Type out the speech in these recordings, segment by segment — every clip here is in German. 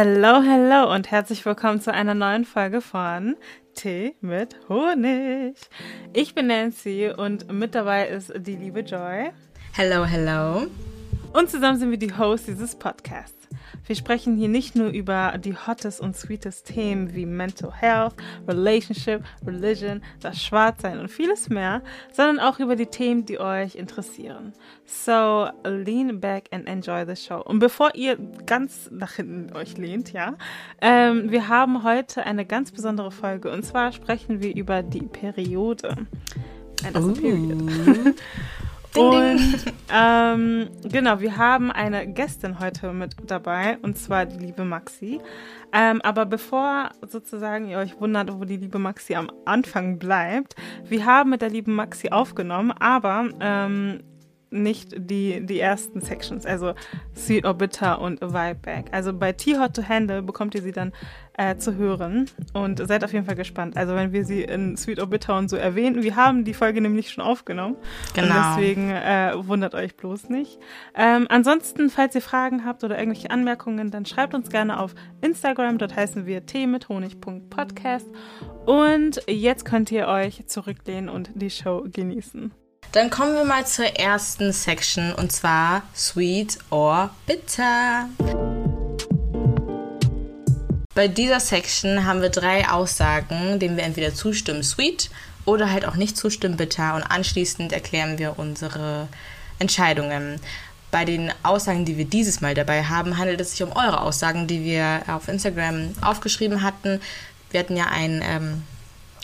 Hello, hello und herzlich willkommen zu einer neuen Folge von Tee mit Honig. Ich bin Nancy und mit dabei ist die liebe Joy. Hello, hello. Und zusammen sind wir die Hosts dieses Podcasts. Wir sprechen hier nicht nur über die hottest und sweetest Themen wie Mental Health, Relationship, Religion, das Schwarzsein und vieles mehr, sondern auch über die Themen, die euch interessieren. So, lean back and enjoy the show. Und bevor ihr ganz nach hinten euch lehnt, ja, ähm, wir haben heute eine ganz besondere Folge und zwar sprechen wir über die Periode. Also Period. Ding, und ähm, genau, wir haben eine Gästin heute mit dabei und zwar die liebe Maxi. Ähm, aber bevor sozusagen ihr euch wundert, wo die liebe Maxi am Anfang bleibt, wir haben mit der lieben Maxi aufgenommen, aber ähm, nicht die, die ersten Sections, also Sweet or Bitter und Vibe Back. Also bei Tea Hot to Handle bekommt ihr sie dann äh, zu hören und seid auf jeden Fall gespannt. Also wenn wir sie in Sweet or Bitter und so erwähnen, wir haben die Folge nämlich schon aufgenommen. Genau. Und deswegen äh, wundert euch bloß nicht. Ähm, ansonsten, falls ihr Fragen habt oder irgendwelche Anmerkungen, dann schreibt uns gerne auf Instagram. Dort heißen wir tee mit Honig.podcast. Und jetzt könnt ihr euch zurücklehnen und die Show genießen. Dann kommen wir mal zur ersten Section und zwar Sweet or Bitter. Bei dieser Section haben wir drei Aussagen, denen wir entweder zustimmen, sweet, oder halt auch nicht zustimmen, bitter. Und anschließend erklären wir unsere Entscheidungen. Bei den Aussagen, die wir dieses Mal dabei haben, handelt es sich um eure Aussagen, die wir auf Instagram aufgeschrieben hatten. Wir hatten ja ein ähm,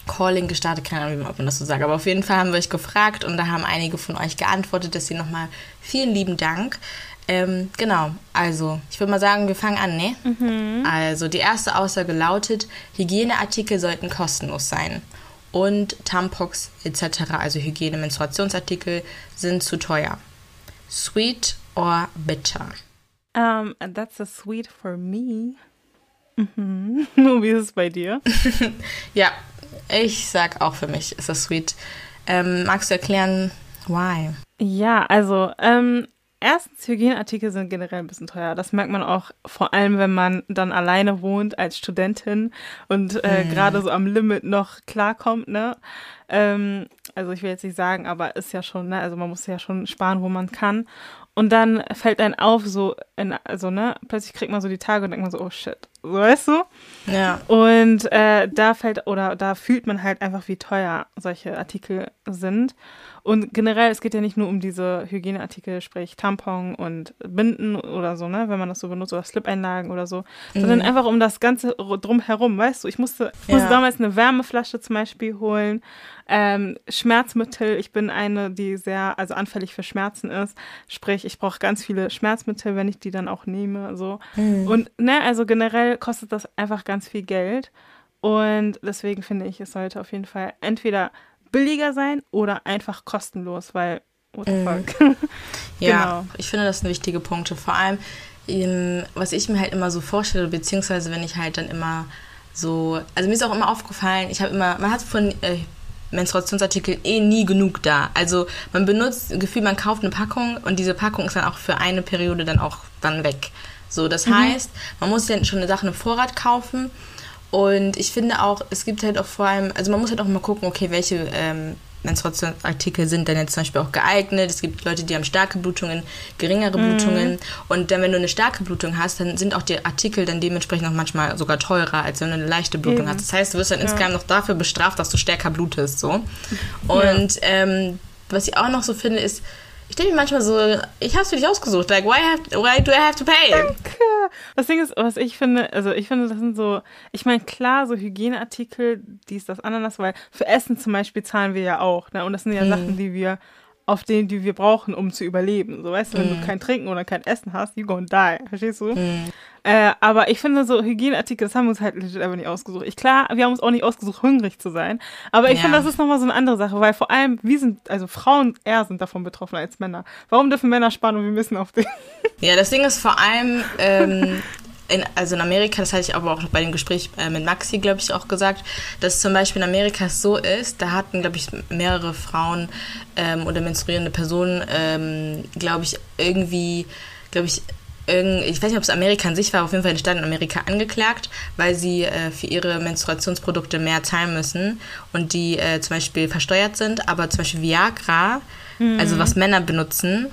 Calling gestartet, keine Ahnung, ob man das so sagt, aber auf jeden Fall haben wir euch gefragt und da haben einige von euch geantwortet, sie nochmal vielen lieben Dank. Ähm, genau, also ich würde mal sagen, wir fangen an, ne? Mhm. Also die erste Aussage lautet, Hygieneartikel sollten kostenlos sein und Tampons etc., also Hygiene-Menstruationsartikel, sind zu teuer. Sweet or bitter? Um, that's a sweet for me. Mhm. Wie ist es bei dir? ja, ich sag auch für mich ist das sweet. Ähm, magst du erklären, why? Ja, also ähm, Erstens, Hygieneartikel sind generell ein bisschen teuer. Das merkt man auch vor allem, wenn man dann alleine wohnt als Studentin und äh, mhm. gerade so am Limit noch klarkommt, ne? Ähm, also ich will jetzt nicht sagen, aber ist ja schon, ne? Also man muss ja schon sparen, wo man kann. Und dann fällt einem auf, so, in, also, ne, plötzlich kriegt man so die Tage und denkt man so, oh shit, weißt du? Ja. Und äh, da fällt, oder da fühlt man halt einfach, wie teuer solche Artikel sind. Und generell, es geht ja nicht nur um diese Hygieneartikel, sprich Tampon und Binden oder so, ne, wenn man das so benutzt, oder Slip-Einlagen oder so, mhm. sondern einfach um das Ganze drumherum, weißt du? Ich musste, ich ja. musste damals eine Wärmeflasche zum Beispiel holen, ähm, Schmerzmittel. Ich bin eine, die sehr, also anfällig für Schmerzen ist. Sprich, ich brauche ganz viele Schmerzmittel, wenn ich die dann auch nehme. So. Mhm. Und ne, also generell kostet das einfach ganz viel Geld. Und deswegen finde ich, es sollte auf jeden Fall entweder billiger sein oder einfach kostenlos, weil what the mm. fuck. ja, genau. ich finde, das sind wichtige Punkte. Vor allem, ähm, was ich mir halt immer so vorstelle, beziehungsweise wenn ich halt dann immer so, also mir ist auch immer aufgefallen, ich habe immer, man hat von äh, Menstruationsartikeln eh nie genug da. Also man benutzt, Gefühl, man kauft eine Packung und diese Packung ist dann auch für eine Periode dann auch dann weg. So, das mhm. heißt, man muss ja schon eine Sache im Vorrat kaufen und ich finde auch, es gibt halt auch vor allem, also man muss halt auch mal gucken, okay, welche ähm, Menstruationsartikel sind dann jetzt zum Beispiel auch geeignet. Es gibt Leute, die haben starke Blutungen, geringere mhm. Blutungen. Und dann, wenn du eine starke Blutung hast, dann sind auch die Artikel dann dementsprechend auch manchmal sogar teurer, als wenn du eine leichte Blutung Eben. hast. Das heißt, du wirst dann ja. insgesamt noch dafür bestraft, dass du stärker blutest. So. Und ja. ähm, was ich auch noch so finde, ist, ich denke mir manchmal so, ich hab's für dich ausgesucht. Like, why, have, why do I have to pay? Danke. Das Ding ist, was ich finde, also ich finde, das sind so, ich meine, klar, so Hygieneartikel, dies, das, Ananas, weil für Essen zum Beispiel zahlen wir ja auch, ne? Und das sind ja hm. Sachen, die wir auf denen, die wir brauchen, um zu überleben. So, weißt du, wenn mm. du kein Trinken oder kein Essen hast, you gonna die. Verstehst du? Mm. Äh, aber ich finde, so Hygieneartikel, das haben wir uns halt legit einfach nicht ausgesucht. Ich, klar, wir haben uns auch nicht ausgesucht, hungrig zu sein. Aber ich ja. finde, das ist nochmal so eine andere Sache, weil vor allem, wir sind, also Frauen eher sind davon betroffen als Männer. Warum dürfen Männer sparen und wir müssen auf den? Ja, das Ding ist vor allem, ähm, in, also in Amerika, das hatte ich aber auch bei dem Gespräch äh, mit Maxi, glaube ich, auch gesagt, dass zum Beispiel in Amerika es so ist, da hatten, glaube ich, mehrere Frauen ähm, oder menstruierende Personen, ähm, glaube ich, irgendwie, glaube ich, ich weiß nicht, ob es Amerika an sich war, auf jeden Fall den Staat in Amerika angeklagt, weil sie äh, für ihre Menstruationsprodukte mehr zahlen müssen und die äh, zum Beispiel versteuert sind, aber zum Beispiel Viagra, mhm. also was Männer benutzen,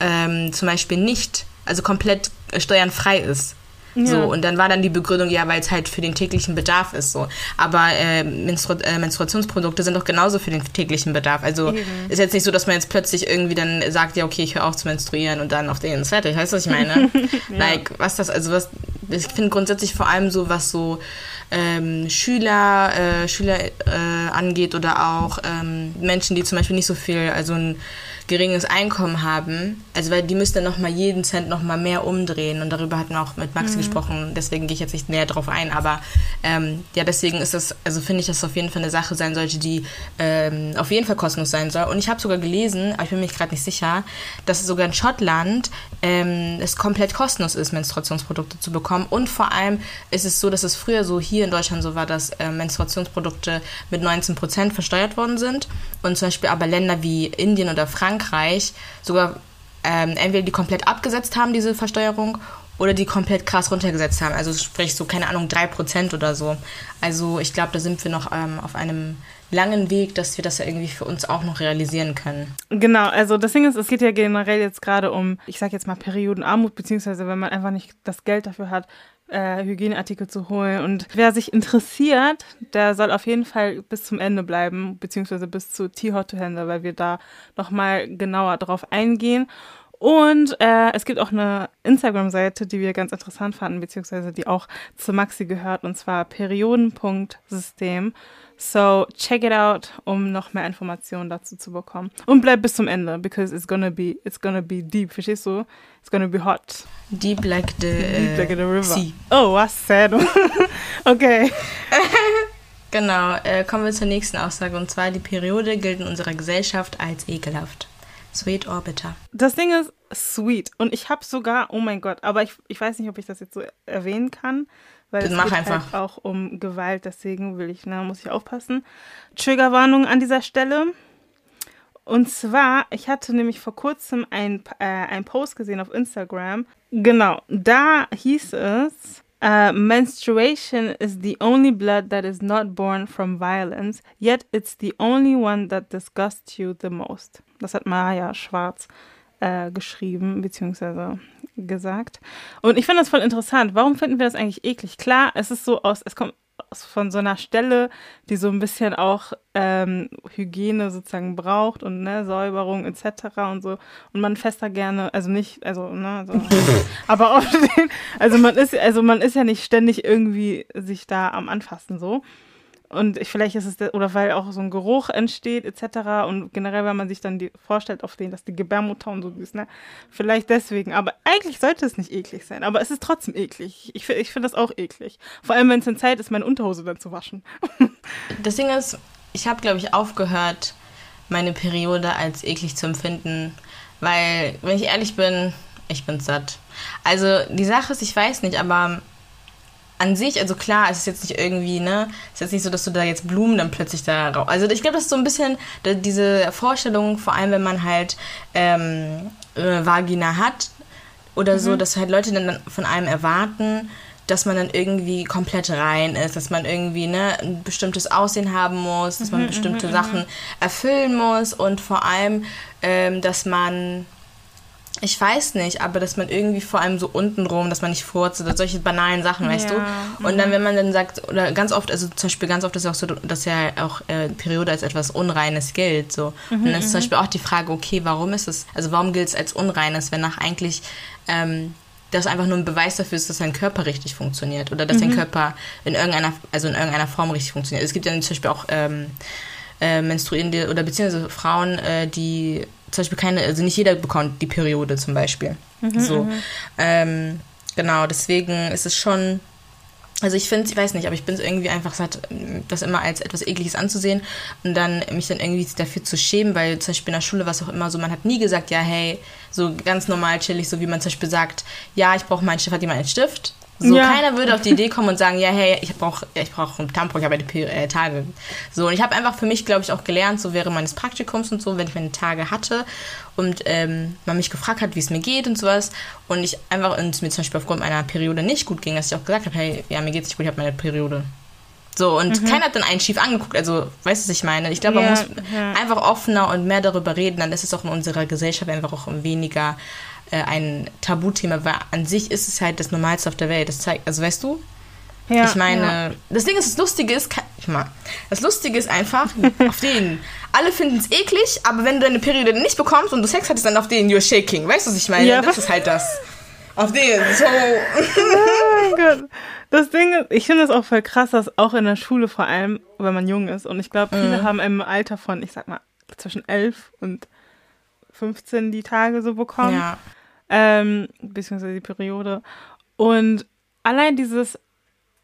ähm, zum Beispiel nicht, also komplett steuernfrei ist. Ja. So, und dann war dann die Begründung, ja, weil es halt für den täglichen Bedarf ist so. Aber äh, Menstru äh, Menstruationsprodukte sind doch genauso für den täglichen Bedarf. Also Eben. ist jetzt nicht so, dass man jetzt plötzlich irgendwie dann sagt, ja, okay, ich höre auf zu menstruieren und dann auf den ist fertig. Weißt du, was ich meine? ja. Like, was das, also was, ich finde grundsätzlich vor allem so, was so ähm, Schüler, äh, Schüler äh, angeht oder auch ähm, Menschen, die zum Beispiel nicht so viel, also ein geringes Einkommen haben, also weil die müssen dann nochmal jeden Cent nochmal mehr umdrehen. Und darüber hatten wir auch mit Maxi mhm. gesprochen, deswegen gehe ich jetzt nicht näher drauf ein, aber ähm, ja, deswegen ist das, also finde ich, dass es auf jeden Fall eine Sache sein sollte, die ähm, auf jeden Fall kostenlos sein soll. Und ich habe sogar gelesen, aber ich bin mir gerade nicht sicher, dass sogar in Schottland ähm, es komplett kostenlos ist, Menstruationsprodukte zu bekommen. Und vor allem ist es so, dass es früher so hier in Deutschland so war, dass äh, Menstruationsprodukte mit 19% versteuert worden sind. Und zum Beispiel aber Länder wie Indien oder Frankreich Frankreich sogar ähm, entweder die komplett abgesetzt haben, diese Versteuerung, oder die komplett krass runtergesetzt haben. Also sprich so, keine Ahnung, 3% oder so. Also ich glaube, da sind wir noch ähm, auf einem langen Weg, dass wir das ja irgendwie für uns auch noch realisieren können. Genau, also das Ding ist, es geht ja generell jetzt gerade um, ich sag jetzt mal Periodenarmut, beziehungsweise wenn man einfach nicht das Geld dafür hat, äh, Hygieneartikel zu holen. Und wer sich interessiert, der soll auf jeden Fall bis zum Ende bleiben, beziehungsweise bis zu T-Hotto-Händler, weil wir da nochmal genauer drauf eingehen. Und äh, es gibt auch eine Instagram-Seite, die wir ganz interessant fanden, beziehungsweise die auch zu Maxi gehört, und zwar Perioden.system. So check it out, um noch mehr Informationen dazu zu bekommen. Und bleib bis zum Ende, because it's gonna be, it's gonna be deep, verstehst du? It's gonna be hot. Deep like the, deep like the river. Sea. Oh, was sad. okay. genau, äh, kommen wir zur nächsten Aussage. Und zwar, die Periode gilt in unserer Gesellschaft als ekelhaft. Sweet or bitter? Das Ding ist sweet. Und ich habe sogar, oh mein Gott, aber ich, ich weiß nicht, ob ich das jetzt so erwähnen kann weil Dann es geht einfach. Halt auch um Gewalt, deswegen will ich, ne, muss ich aufpassen. Triggerwarnung an dieser Stelle. Und zwar, ich hatte nämlich vor kurzem ein, äh, ein Post gesehen auf Instagram. Genau, da hieß es, uh, menstruation is the only blood that is not born from violence, yet it's the only one that disgusts you the most. Das hat Maya Schwarz äh, geschrieben, beziehungsweise gesagt. Und ich finde das voll interessant. Warum finden wir das eigentlich eklig? Klar, es ist so aus, es kommt von so einer Stelle, die so ein bisschen auch ähm, Hygiene sozusagen braucht und ne, Säuberung etc. und so. Und man fässt da gerne, also nicht, also, ne, so, aber oft, also man ist, also man ist ja nicht ständig irgendwie sich da am Anfassen so. Und ich, vielleicht ist es, oder weil auch so ein Geruch entsteht, etc. Und generell, wenn man sich dann die vorstellt, auf den, dass die Gebärmutter und so ist, ne? Vielleicht deswegen. Aber eigentlich sollte es nicht eklig sein. Aber es ist trotzdem eklig. Ich, ich finde das auch eklig. Vor allem, wenn es in Zeit ist, meine Unterhose dann zu waschen. das Ding ist, ich habe, glaube ich, aufgehört, meine Periode als eklig zu empfinden. Weil, wenn ich ehrlich bin, ich bin satt. Also, die Sache ist, ich weiß nicht, aber an sich, also klar, es ist jetzt nicht irgendwie, ne, es ist jetzt nicht so, dass du da jetzt Blumen dann plötzlich da raus. Also ich glaube, das ist so ein bisschen diese Vorstellung, vor allem wenn man halt ähm, äh, Vagina hat oder mhm. so, dass halt Leute dann von einem erwarten, dass man dann irgendwie komplett rein ist, dass man irgendwie ne, ein bestimmtes Aussehen haben muss, dass man mhm, bestimmte mhm, Sachen mhm. erfüllen muss und vor allem, ähm, dass man ich weiß nicht, aber dass man irgendwie vor allem so untenrum, dass man nicht furzt oder solche banalen Sachen, weißt ja. du? Und mhm. dann, wenn man dann sagt, oder ganz oft, also zum Beispiel ganz oft ist es auch so, dass ja auch äh, Periode als etwas Unreines gilt, so. Mhm, und dann ist zum mhm. Beispiel auch die Frage, okay, warum ist es, also warum gilt es als Unreines, wenn nach eigentlich ähm, das einfach nur ein Beweis dafür ist, dass dein Körper richtig funktioniert oder dass mhm. dein Körper in irgendeiner, also in irgendeiner Form richtig funktioniert. Es gibt ja zum Beispiel auch ähm, äh, menstruierende oder beziehungsweise Frauen, äh, die zum Beispiel keine, also nicht jeder bekommt die Periode zum Beispiel. Mhm, so. Mhm. Ähm, genau, deswegen ist es schon. Also ich finde, ich weiß nicht, aber ich bin es irgendwie einfach satt, das immer als etwas Ekliges anzusehen und dann mich dann irgendwie dafür zu schämen, weil zum Beispiel in der Schule war es auch immer so, man hat nie gesagt, ja, hey, so ganz normal chillig, so wie man zum Beispiel sagt, ja, ich brauche meinen Stift, hat jemand einen Stift? So, ja. keiner würde auf die Idee kommen und sagen, ja, hey, ich brauche ich brauch einen Tampon, ich habe meine äh, Tage. So, und ich habe einfach für mich, glaube ich, auch gelernt, so während meines Praktikums und so, wenn ich meine Tage hatte und ähm, man mich gefragt hat, wie es mir geht und sowas und ich einfach, und es mir zum Beispiel aufgrund meiner Periode nicht gut ging, dass ich auch gesagt habe, hey, ja, mir geht's nicht gut, ich habe meine Periode. So, und mhm. keiner hat dann einen schief angeguckt. Also, weißt du, was ich meine? Ich glaube, man ja, muss ja. einfach offener und mehr darüber reden, dann ist es auch in unserer Gesellschaft einfach auch weniger äh, ein Tabuthema, weil an sich ist es halt das Normalste auf der Welt. Das zeigt, also weißt du? Ja, ich meine, ja. das Ding ist, das Lustige ist, mal, das Lustige ist einfach, auf den, alle finden es eklig, aber wenn du deine Periode nicht bekommst und du Sex hattest, dann auf den you're shaking. Weißt du, was ich meine? Ja, das ist halt das. Auf den, so. Oh mein Gott. Das Ding ist, ich finde das auch voll krass, dass auch in der Schule vor allem, wenn man jung ist, und ich glaube, viele mhm. haben im Alter von, ich sag mal, zwischen 11 und 15 die Tage so bekommen. Ja. Ähm, beziehungsweise die Periode. Und allein dieses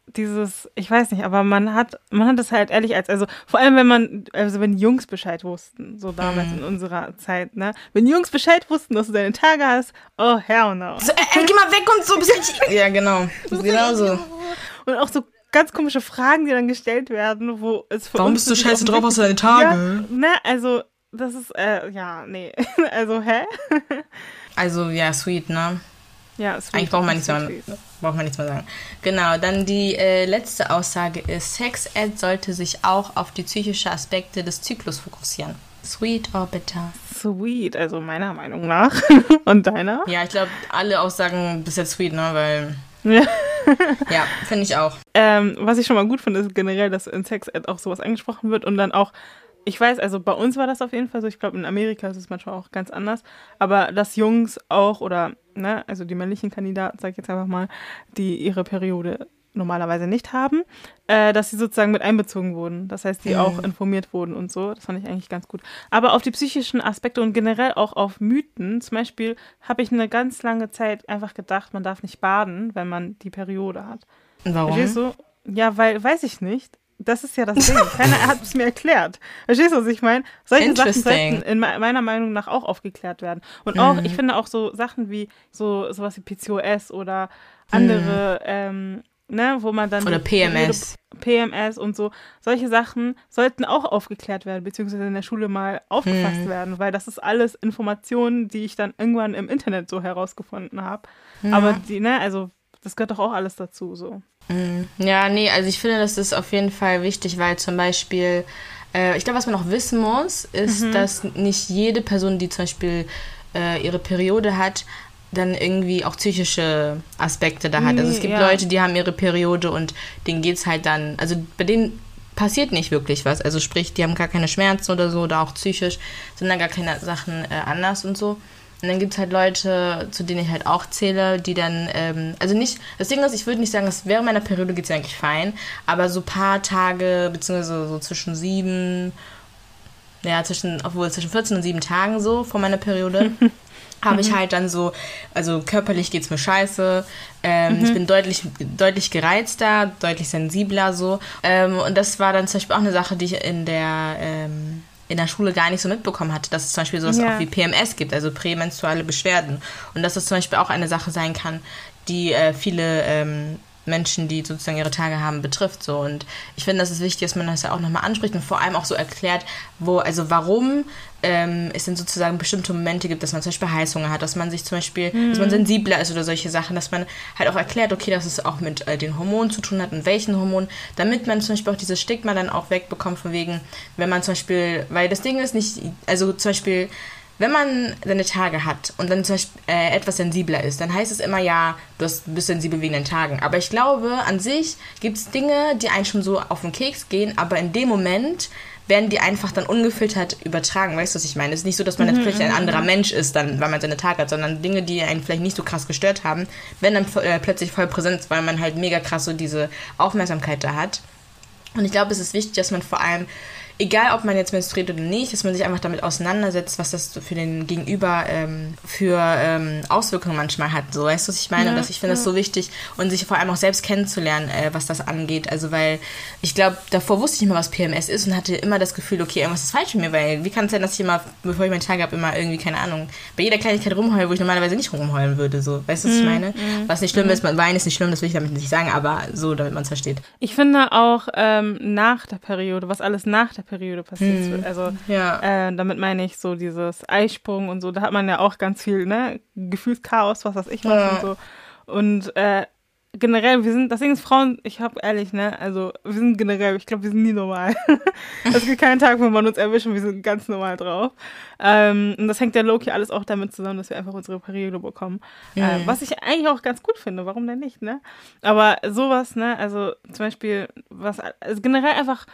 dieses, ich weiß nicht, aber man hat, man hat das halt ehrlich als, also vor allem wenn man, also wenn Jungs Bescheid wussten, so damals mhm. in unserer Zeit, ne? Wenn Jungs Bescheid wussten, dass du deine Tage hast, oh hell no. So, ey, geh mal weg und so bisschen. ja, genau. genau so. Und auch so ganz komische Fragen, die dann gestellt werden, wo es für Warum bist du scheiße drauf, hast du deine Tage? Ja, ne, also, das ist, äh, ja, nee. also, hä? also, ja, sweet, ne? Ja, sweet. Eigentlich braucht man nichts mehr, braucht man nichts mehr sagen. Genau, dann die äh, letzte Aussage ist, Sex-Ed sollte sich auch auf die psychischen Aspekte des Zyklus fokussieren. Sweet or bitter? Sweet, also meiner Meinung nach. Und deiner? Ja, ich glaube, alle Aussagen bis jetzt sweet, ne, weil... Ja, ja finde ich auch. Ähm, was ich schon mal gut finde, ist generell, dass in Sex-Ed auch sowas angesprochen wird und dann auch ich weiß, also bei uns war das auf jeden Fall so. Ich glaube, in Amerika ist es manchmal auch ganz anders. Aber dass Jungs auch oder, ne, also die männlichen Kandidaten, sag ich jetzt einfach mal, die ihre Periode normalerweise nicht haben, äh, dass sie sozusagen mit einbezogen wurden. Das heißt, die mhm. auch informiert wurden und so. Das fand ich eigentlich ganz gut. Aber auf die psychischen Aspekte und generell auch auf Mythen, zum Beispiel habe ich eine ganz lange Zeit einfach gedacht, man darf nicht baden, wenn man die Periode hat. Warum? Ja, weil, weiß ich nicht. Das ist ja das Ding. Keiner hat es mir erklärt. Verstehst du, was ich meine? Solche Sachen sollten in meiner Meinung nach auch aufgeklärt werden. Und auch, mhm. ich finde auch so Sachen wie so sowas wie PCOS oder andere, mhm. ähm, ne, wo man dann. Oder PMS. PMS und so. Solche Sachen sollten auch aufgeklärt werden, beziehungsweise in der Schule mal aufgefasst mhm. werden, weil das ist alles Informationen, die ich dann irgendwann im Internet so herausgefunden habe. Ja. Aber die, ne, also das gehört doch auch alles dazu, so. Mhm. Ja, nee, also ich finde, das ist auf jeden Fall wichtig, weil zum Beispiel, äh, ich glaube, was man auch wissen muss, ist, mhm. dass nicht jede Person, die zum Beispiel äh, ihre Periode hat, dann irgendwie auch psychische Aspekte da hat. Also es gibt ja. Leute, die haben ihre Periode und denen geht es halt dann, also bei denen passiert nicht wirklich was. Also sprich, die haben gar keine Schmerzen oder so, oder auch psychisch sind dann gar keine Sachen äh, anders und so. Und dann gibt es halt Leute, zu denen ich halt auch zähle, die dann, ähm, also nicht, das Ding ist, ich würde nicht sagen, dass während meiner Periode geht es eigentlich fein, aber so ein paar Tage, beziehungsweise so zwischen sieben, ja, zwischen, obwohl zwischen 14 und sieben Tagen so vor meiner Periode, habe ich mhm. halt dann so, also körperlich geht es mir scheiße, ähm, mhm. ich bin deutlich, deutlich gereizter, deutlich sensibler so. Ähm, und das war dann zum Beispiel auch eine Sache, die ich in der, ähm, in der Schule gar nicht so mitbekommen hatte, dass es zum Beispiel sowas ja. auch wie PMS gibt, also prämenstruale Beschwerden. Und dass das zum Beispiel auch eine Sache sein kann, die äh, viele ähm, Menschen, die sozusagen ihre Tage haben, betrifft. So. Und ich finde, das ist wichtig, dass man das ja auch nochmal anspricht und vor allem auch so erklärt, wo, also warum ähm, es denn sozusagen bestimmte Momente gibt, dass man zum Beispiel Heißhunger hat, dass man sich zum Beispiel, mhm. dass man sensibler ist oder solche Sachen, dass man halt auch erklärt, okay, dass es auch mit äh, den Hormonen zu tun hat und welchen Hormonen, damit man zum Beispiel auch dieses Stigma dann auch wegbekommt, von wegen, wenn man zum Beispiel, weil das Ding ist nicht, also zum Beispiel, wenn man seine Tage hat und dann zum Beispiel äh, etwas sensibler ist, dann heißt es immer, ja, du bist sensibel wegen den Tagen. Aber ich glaube, an sich gibt es Dinge, die einen schon so auf den Keks gehen, aber in dem Moment werden die einfach dann ungefiltert übertragen. Weißt du, was ich meine? Es ist nicht so, dass man jetzt mhm, plötzlich ein mhm, anderer mhm. Mensch ist, dann, weil man seine Tage hat, sondern Dinge, die einen vielleicht nicht so krass gestört haben, werden dann äh, plötzlich voll präsent, weil man halt mega krass so diese Aufmerksamkeit da hat. Und ich glaube, es ist wichtig, dass man vor allem egal ob man jetzt menstruiert oder nicht, dass man sich einfach damit auseinandersetzt, was das für den Gegenüber ähm, für ähm, Auswirkungen manchmal hat. So, weißt du, was ich meine? Ja, dass ich finde ja. so wichtig und sich vor allem auch selbst kennenzulernen, äh, was das angeht. Also, weil ich glaube, davor wusste ich nicht mehr, was PMS ist und hatte immer das Gefühl, okay, irgendwas ist falsch mit mir, weil wie kann es sein, dass ich immer, bevor ich meinen Tag habe, immer irgendwie, keine Ahnung, bei jeder Kleinigkeit rumheule, wo ich normalerweise nicht rumheulen würde. So, weißt du, was ich mhm, meine? Mhm. Was nicht schlimm mhm. ist, man weint ist nicht schlimm, das will ich damit nicht sagen, aber so, damit man es versteht. Ich finde auch ähm, nach der Periode, was alles nach der Periode passiert, mhm. also ja. äh, damit meine ich so dieses Eisprung und so, da hat man ja auch ganz viel, ne, Gefühlschaos, was weiß ich was ja. und so. Und äh, generell, wir sind, das Ding ist Frauen, ich hab ehrlich, ne, also wir sind generell, ich glaube, wir sind nie normal. es gibt keinen Tag, wo man uns erwischt und wir sind ganz normal drauf. Ähm, und das hängt ja Loki alles auch damit zusammen, dass wir einfach unsere Periode bekommen. Mhm. Äh, was ich eigentlich auch ganz gut finde, warum denn nicht, ne? Aber sowas, ne, also zum Beispiel, was, also generell einfach,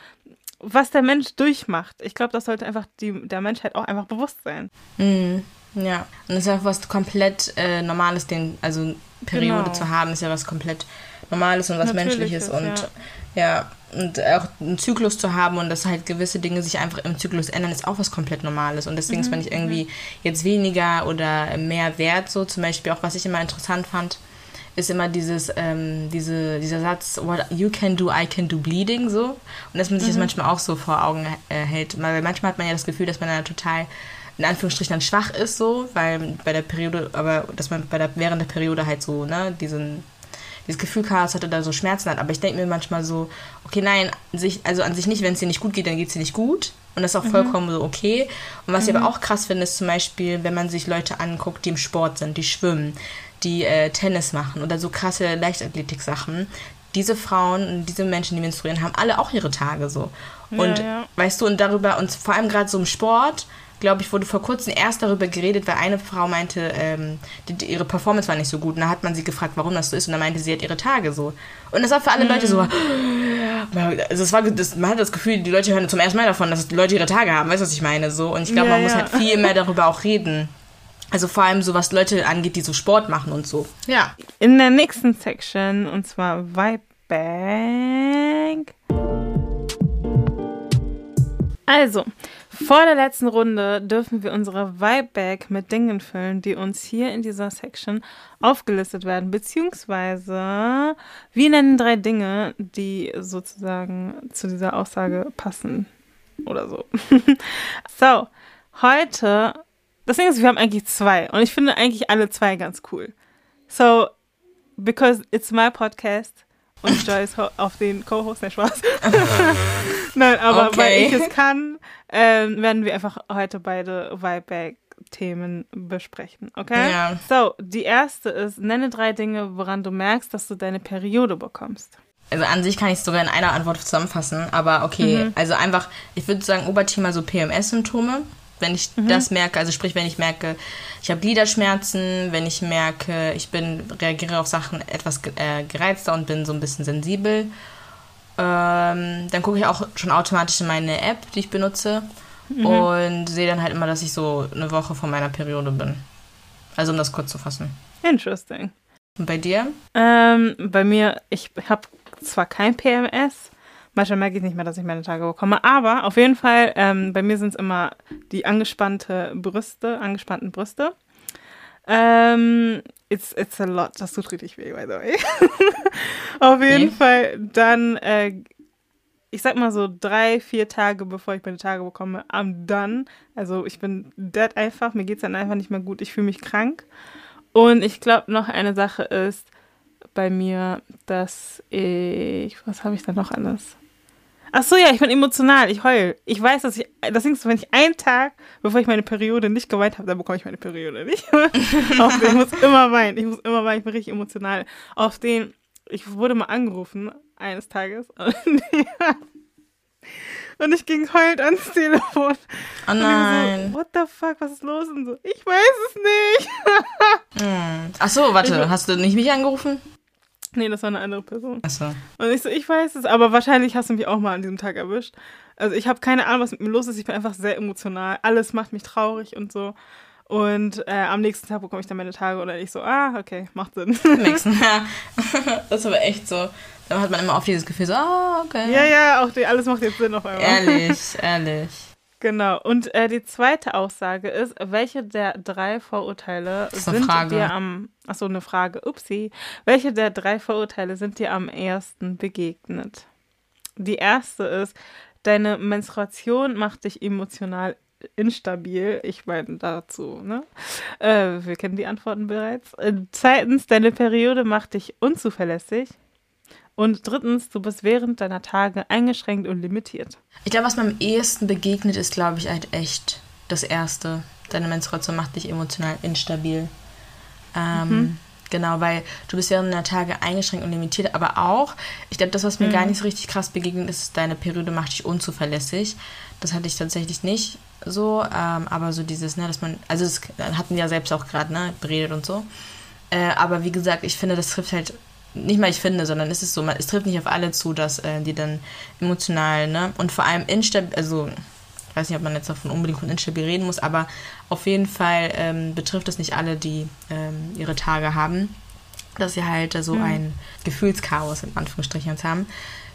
was der Mensch durchmacht. Ich glaube, das sollte einfach die, der Menschheit auch einfach bewusst sein. Mhm. Ja, und das ist ja was komplett äh, Normales, den, also Periode genau. zu haben, ist ja was komplett Normales und was Menschliches und ja. ja. und auch einen Zyklus zu haben und dass halt gewisse Dinge sich einfach im Zyklus ändern, ist auch was komplett Normales und deswegen mhm. ist man nicht irgendwie jetzt weniger oder mehr wert, so zum Beispiel auch, was ich immer interessant fand, ist immer dieses, ähm, diese, dieser Satz, what you can do, I can do bleeding, so. Und dass man sich mhm. das manchmal auch so vor Augen äh, hält. Weil manchmal hat man ja das Gefühl, dass man da total in Anführungsstrichen dann schwach ist, so, weil bei der Periode, aber dass man bei der, während der Periode halt so, ne, diesen, dieses Gefühl Chaos hatte, da so Schmerzen hat. Aber ich denke mir manchmal so, okay, nein, sich, also an sich nicht, wenn es dir nicht gut geht, dann geht es dir nicht gut. Und das ist auch mhm. vollkommen so okay. Und was mhm. ich aber auch krass finde, ist zum Beispiel, wenn man sich Leute anguckt, die im Sport sind, die schwimmen, die äh, Tennis machen oder so krasse Leichtathletik-Sachen. Diese Frauen, diese Menschen, die menstruieren, haben alle auch ihre Tage so. Und ja, ja. weißt du, und darüber, und vor allem gerade so im Sport, glaube ich, wurde vor kurzem erst darüber geredet, weil eine Frau meinte, ähm, die, die, ihre Performance war nicht so gut. Und da hat man sie gefragt, warum das so ist. Und dann meinte sie, hat ihre Tage so. Und das war für alle mhm. Leute so. Also es war, das, man hat das Gefühl, die Leute hören zum ersten Mal davon, dass die Leute ihre Tage haben. Weißt du, was ich meine? So. Und ich glaube, ja, man ja. muss halt viel mehr darüber auch reden. Also vor allem so, was Leute angeht, die so Sport machen und so. Ja. In der nächsten Section, und zwar Vibe Bank. Also, vor der letzten Runde dürfen wir unsere Vibe-Bag mit Dingen füllen, die uns hier in dieser Section aufgelistet werden. Beziehungsweise, wir nennen drei Dinge, die sozusagen zu dieser Aussage passen. Oder so. so, heute, das Ding ist, wir haben eigentlich zwei. Und ich finde eigentlich alle zwei ganz cool. So, because it's my podcast und Joyce auf den Co-Host, der Spaß. Nein, aber okay. weil ich es kann, äh, werden wir einfach heute beide Vibeback-Themen besprechen, okay? Ja. So, die erste ist, nenne drei Dinge, woran du merkst, dass du deine Periode bekommst. Also an sich kann ich es sogar in einer Antwort zusammenfassen, aber okay, mhm. also einfach, ich würde sagen, Oberthema so PMS-Symptome wenn ich mhm. das merke, also sprich, wenn ich merke, ich habe Gliederschmerzen, wenn ich merke, ich bin, reagiere auf Sachen etwas äh, gereizter und bin so ein bisschen sensibel, ähm, dann gucke ich auch schon automatisch in meine App, die ich benutze mhm. und sehe dann halt immer, dass ich so eine Woche vor meiner Periode bin. Also um das kurz zu fassen. Interesting. Und bei dir? Ähm, bei mir, ich habe zwar kein PMS, Manchmal merke ich nicht mehr, dass ich meine Tage bekomme. Aber auf jeden Fall, ähm, bei mir sind es immer die angespannte Brüste, angespannten Brüste. Ähm, it's, it's a lot. Das tut richtig weh, by the way. auf jeden okay. Fall dann, äh, ich sag mal so drei, vier Tage, bevor ich meine Tage bekomme, am dann. Also ich bin dead einfach. Mir geht es dann einfach nicht mehr gut. Ich fühle mich krank. Und ich glaube, noch eine Sache ist bei mir, dass ich, was habe ich da noch alles? Ach so, ja, ich bin emotional, ich heul. Ich weiß, dass ich, das Ding ist, wenn ich einen Tag, bevor ich meine Periode nicht geweint habe, dann bekomme ich meine Periode nicht. Ich muss immer weinen, ich muss immer weinen, ich bin richtig emotional. Auf den, ich wurde mal angerufen, eines Tages, und ich ging heulend ans Telefon. Oh nein. So, What the fuck, was ist los? Und so, ich weiß es nicht. hm. Ach so, warte, hast du nicht mich angerufen? Nee, das war eine andere Person. Achso. Und ich so, ich weiß es, aber wahrscheinlich hast du mich auch mal an diesem Tag erwischt. Also ich habe keine Ahnung, was mit mir los ist. Ich bin einfach sehr emotional. Alles macht mich traurig und so. Und äh, am nächsten Tag bekomme ich dann meine Tage dann ich so, ah, okay, macht Sinn. Nächsten, ja. Das ist aber echt so. Dann hat man immer oft dieses Gefühl so, ah, okay. Ja, ja, auch die, alles macht jetzt Sinn auf einmal. Ehrlich, ehrlich. Genau. Und äh, die zweite Aussage ist, welche der drei Vorurteile sind Frage. dir am, achso, eine Frage, upsie, welche der drei Vorurteile sind dir am ersten begegnet? Die erste ist, deine Menstruation macht dich emotional instabil. Ich meine dazu, ne? Äh, wir kennen die Antworten bereits. Äh, zweitens, deine Periode macht dich unzuverlässig. Und drittens, du bist während deiner Tage eingeschränkt und limitiert. Ich glaube, was mir am ehesten begegnet, ist, glaube ich, halt echt das Erste. Deine Menstruation macht dich emotional instabil. Ähm, Genau, weil du bist während deiner Tage eingeschränkt und limitiert, aber auch, ich glaube, das, was mir gar nicht so richtig krass begegnet ist, deine Periode macht dich unzuverlässig. Das hatte ich tatsächlich nicht so, ähm, aber so dieses, ne, dass man, also das hatten wir ja selbst auch gerade, ne, beredet und so. Äh, aber wie gesagt, ich finde, das trifft halt, nicht mal ich finde, sondern es ist so, man, es trifft nicht auf alle zu, dass äh, die dann emotional, ne, und vor allem instabil, also ich weiß nicht, ob man jetzt davon unbedingt von instabil reden muss, aber auf jeden Fall ähm, betrifft es nicht alle, die ähm, ihre Tage haben, dass sie halt äh, so Mhm. ein Gefühlschaos in Anführungsstrichen haben.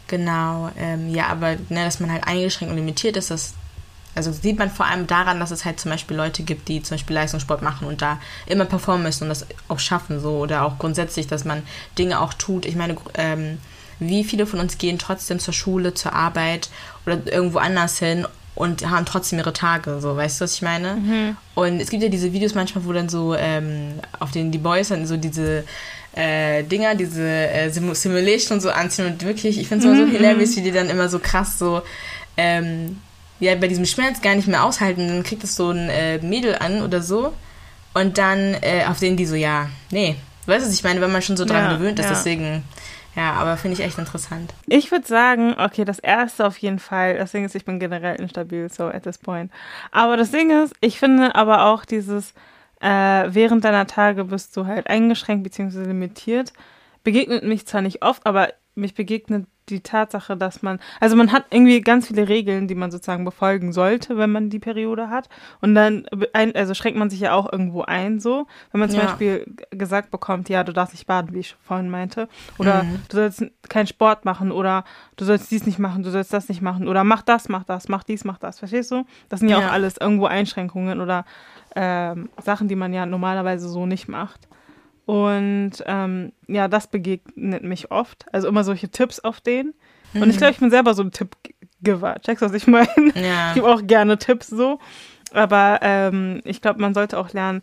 Genau, ähm, ja, aber ne, dass man halt eingeschränkt und limitiert ist, das also sieht man vor allem daran, dass es halt zum Beispiel Leute gibt, die zum Beispiel Leistungssport machen und da immer performen müssen und das auch schaffen so oder auch grundsätzlich, dass man Dinge auch tut. Ich meine, ähm, wie viele von uns gehen trotzdem zur Schule, zur Arbeit oder irgendwo anders hin und haben trotzdem ihre Tage, so, weißt du, was ich meine? Und es gibt ja diese Videos manchmal, wo dann so, ähm, auf denen die Boys dann so diese äh, Dinger, diese äh, Sim Simulation und so anziehen und wirklich, ich finde es immer so hilarious, wie die dann immer so krass so, ähm, ja, bei diesem Schmerz gar nicht mehr aushalten, dann kriegt es so ein äh, Mädel an oder so und dann äh, auf denen die so, ja, nee, weißt du, was ich meine, wenn man schon so dran Ja, gewöhnt ist, ja. deswegen, ja, aber finde ich echt interessant. Ich würde sagen, okay, das erste auf jeden Fall. Das Ding ist, ich bin generell instabil, so at this point. Aber das Ding ist, ich finde aber auch dieses, äh, während deiner Tage bist du halt eingeschränkt bzw. limitiert, begegnet mich zwar nicht oft, aber mich begegnet die Tatsache, dass man, also man hat irgendwie ganz viele Regeln, die man sozusagen befolgen sollte, wenn man die Periode hat. Und dann, also schränkt man sich ja auch irgendwo ein, so. Wenn man zum Ja. Beispiel gesagt bekommt, ja, du darfst nicht baden, wie ich vorhin meinte. Oder Mhm. du sollst keinen Sport machen oder du sollst dies nicht machen, du sollst das nicht machen oder mach das, mach das, mach dies, mach das. Verstehst du? Das sind ja, Ja. auch alles irgendwo Einschränkungen oder ähm, Sachen, die man ja normalerweise so nicht macht. Und ähm, ja, das begegnet mich oft. Also immer solche Tipps auf den. Und ich glaube, ich bin selber so ein Tippgeber. Checkst du, was ich meine? Ja. Ich gebe auch gerne Tipps so. Aber ähm, ich glaube, man sollte auch lernen.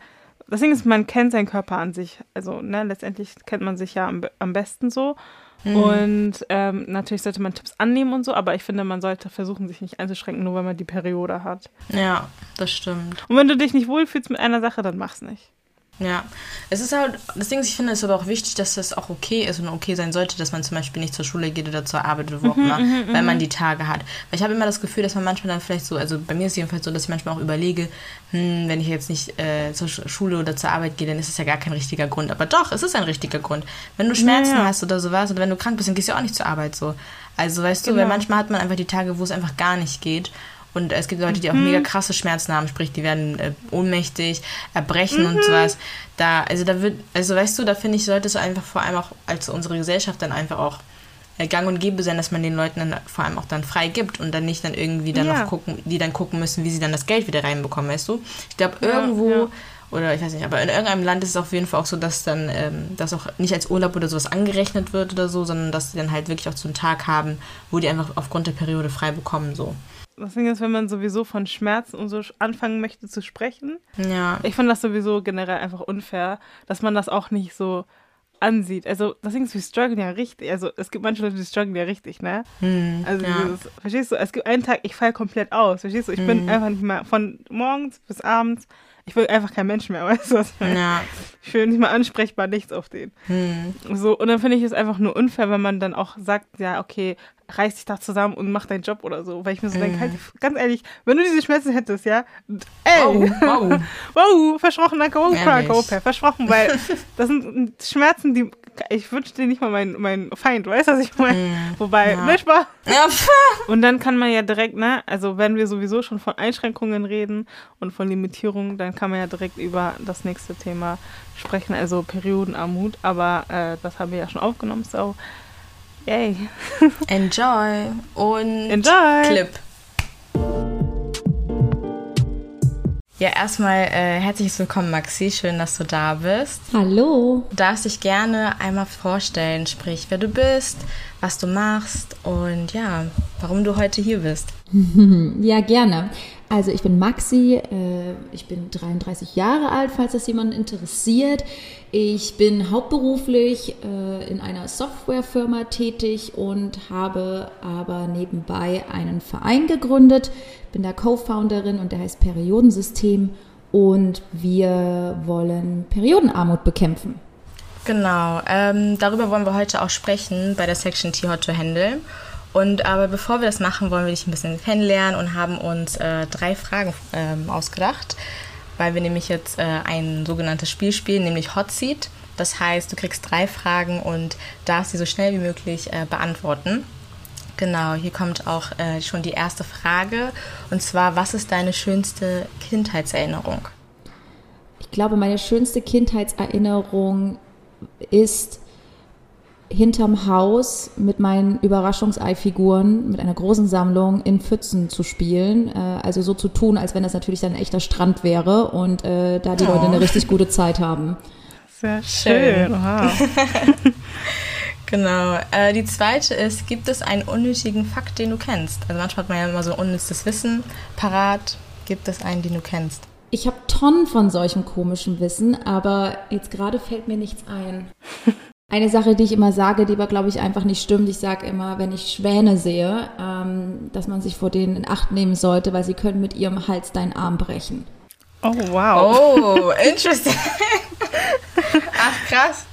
Das Ding ist, man kennt seinen Körper an sich. Also, ne, letztendlich kennt man sich ja am, am besten so. Und ähm, natürlich sollte man Tipps annehmen und so, aber ich finde, man sollte versuchen, sich nicht einzuschränken, nur weil man die Periode hat. Ja, das stimmt. Und wenn du dich nicht wohlfühlst mit einer Sache, dann mach's nicht. Ja, es ist halt, das Ding ist, ich finde es aber auch wichtig, dass das auch okay ist und okay sein sollte, dass man zum Beispiel nicht zur Schule geht oder zur Arbeit oder wo auch immer, weil man die Tage hat. Weil ich habe immer das Gefühl, dass man manchmal dann vielleicht so, also bei mir ist es jedenfalls so, dass ich manchmal auch überlege, hm, wenn ich jetzt nicht äh, zur Sch- Schule oder zur Arbeit gehe, dann ist es ja gar kein richtiger Grund. Aber doch, es ist ein richtiger Grund. Wenn du Schmerzen Ja, hast oder sowas oder wenn du krank bist, dann gehst du ja auch nicht zur Arbeit so. Also weißt du, weil Genau. manchmal hat man einfach die Tage, wo es einfach gar nicht geht. Und es gibt Leute, die auch mega krasse Schmerzen haben, sprich, die werden äh, ohnmächtig, erbrechen und sowas. Da, also da wird, also weißt du, da finde ich, sollte es einfach vor allem auch als unsere Gesellschaft dann einfach auch äh, gang und gäbe sein, dass man den Leuten dann vor allem auch dann frei gibt und dann nicht dann irgendwie dann Ja. noch gucken, die dann gucken müssen, wie sie dann das Geld wieder reinbekommen, weißt du? Ich glaube, Ja, irgendwo, ja. oder ich weiß nicht, aber in irgendeinem Land ist es auf jeden Fall auch so, dass dann ähm, das auch nicht als Urlaub oder sowas angerechnet wird oder so, sondern dass sie dann halt wirklich auch so einen Tag haben, wo die einfach aufgrund der Periode frei bekommen, so. Das Ding ist, wenn man sowieso von Schmerzen und so anfangen möchte zu sprechen, Ja. ich finde das sowieso generell einfach unfair, dass man das auch nicht so ansieht. Also, das Ding ist, wir strugglen ja richtig. Also, es gibt manche Leute, die strugglen ja richtig, ne? Hm, Also, ja. dieses, verstehst du? Es gibt einen Tag, ich falle komplett aus, verstehst du? Ich bin Mhm. einfach nicht mehr von morgens bis abends. Ich will einfach kein Mensch mehr, weißt du was? Ja. ich will nicht mal ansprechbar, nichts auf den. Hm. So, und dann finde ich es einfach nur unfair, wenn man dann auch sagt, ja, okay, reiß dich da zusammen und mach deinen Job oder so. Weil ich mir so mm. denke, halt, ganz ehrlich, wenn du diese Schmerzen hättest, ja, ey, wow, wow, wow versprochen, danke, wow, Crack, versprochen, weil das sind Schmerzen, die ich wünsche dir nicht mal meinen mein Feind, weißt du, was ich meine? Mm, Wobei, ja. Spaß. Ja. Und dann kann man ja direkt, ne, also wenn wir sowieso schon von Einschränkungen reden und von Limitierungen, dann kann man ja direkt über das nächste Thema sprechen, also Periodenarmut. Aber äh, das haben wir ja schon aufgenommen, so yay. Enjoy und Enjoy. Clip. Ja, erstmal äh, herzlich willkommen, Maxi. Schön, dass du da bist. Hallo. Du darfst dich gerne einmal vorstellen, sprich, wer du bist, was du machst und ja, warum du heute hier bist. ja, gerne. Also ich bin Maxi, äh, ich bin 33 Jahre alt, falls das jemanden interessiert. Ich bin hauptberuflich äh, in einer Softwarefirma tätig und habe aber nebenbei einen Verein gegründet. Bin da Co-Founderin und der heißt Periodensystem und wir wollen Periodenarmut bekämpfen. Genau, ähm, darüber wollen wir heute auch sprechen bei der Section T Hot to Handle. Und aber bevor wir das machen, wollen wir dich ein bisschen kennenlernen und haben uns äh, drei Fragen ähm, ausgedacht, weil wir nämlich jetzt äh, ein sogenanntes Spiel spielen, nämlich Hot Seat. Das heißt, du kriegst drei Fragen und darfst sie so schnell wie möglich äh, beantworten. Genau, hier kommt auch äh, schon die erste Frage. Und zwar, was ist deine schönste Kindheitserinnerung? Ich glaube, meine schönste Kindheitserinnerung ist, hinterm Haus mit meinen Überraschungseifiguren, mit einer großen Sammlung in Pfützen zu spielen. Äh, also so zu tun, als wenn das natürlich dann ein echter Strand wäre und äh, da die oh. Leute eine richtig gute Zeit haben. Sehr schön. Wow. genau. Äh, die zweite ist, gibt es einen unnötigen Fakt, den du kennst? Also manchmal hat man ja immer so unnützes Wissen parat. Gibt es einen, den du kennst? Ich habe Tonnen von solchem komischen Wissen, aber jetzt gerade fällt mir nichts ein. Eine Sache, die ich immer sage, die aber, glaube ich, einfach nicht stimmt. Ich sage immer, wenn ich Schwäne sehe, ähm, dass man sich vor denen in Acht nehmen sollte, weil sie können mit ihrem Hals deinen Arm brechen. Oh, wow. Oh, interesting. Ach, krass.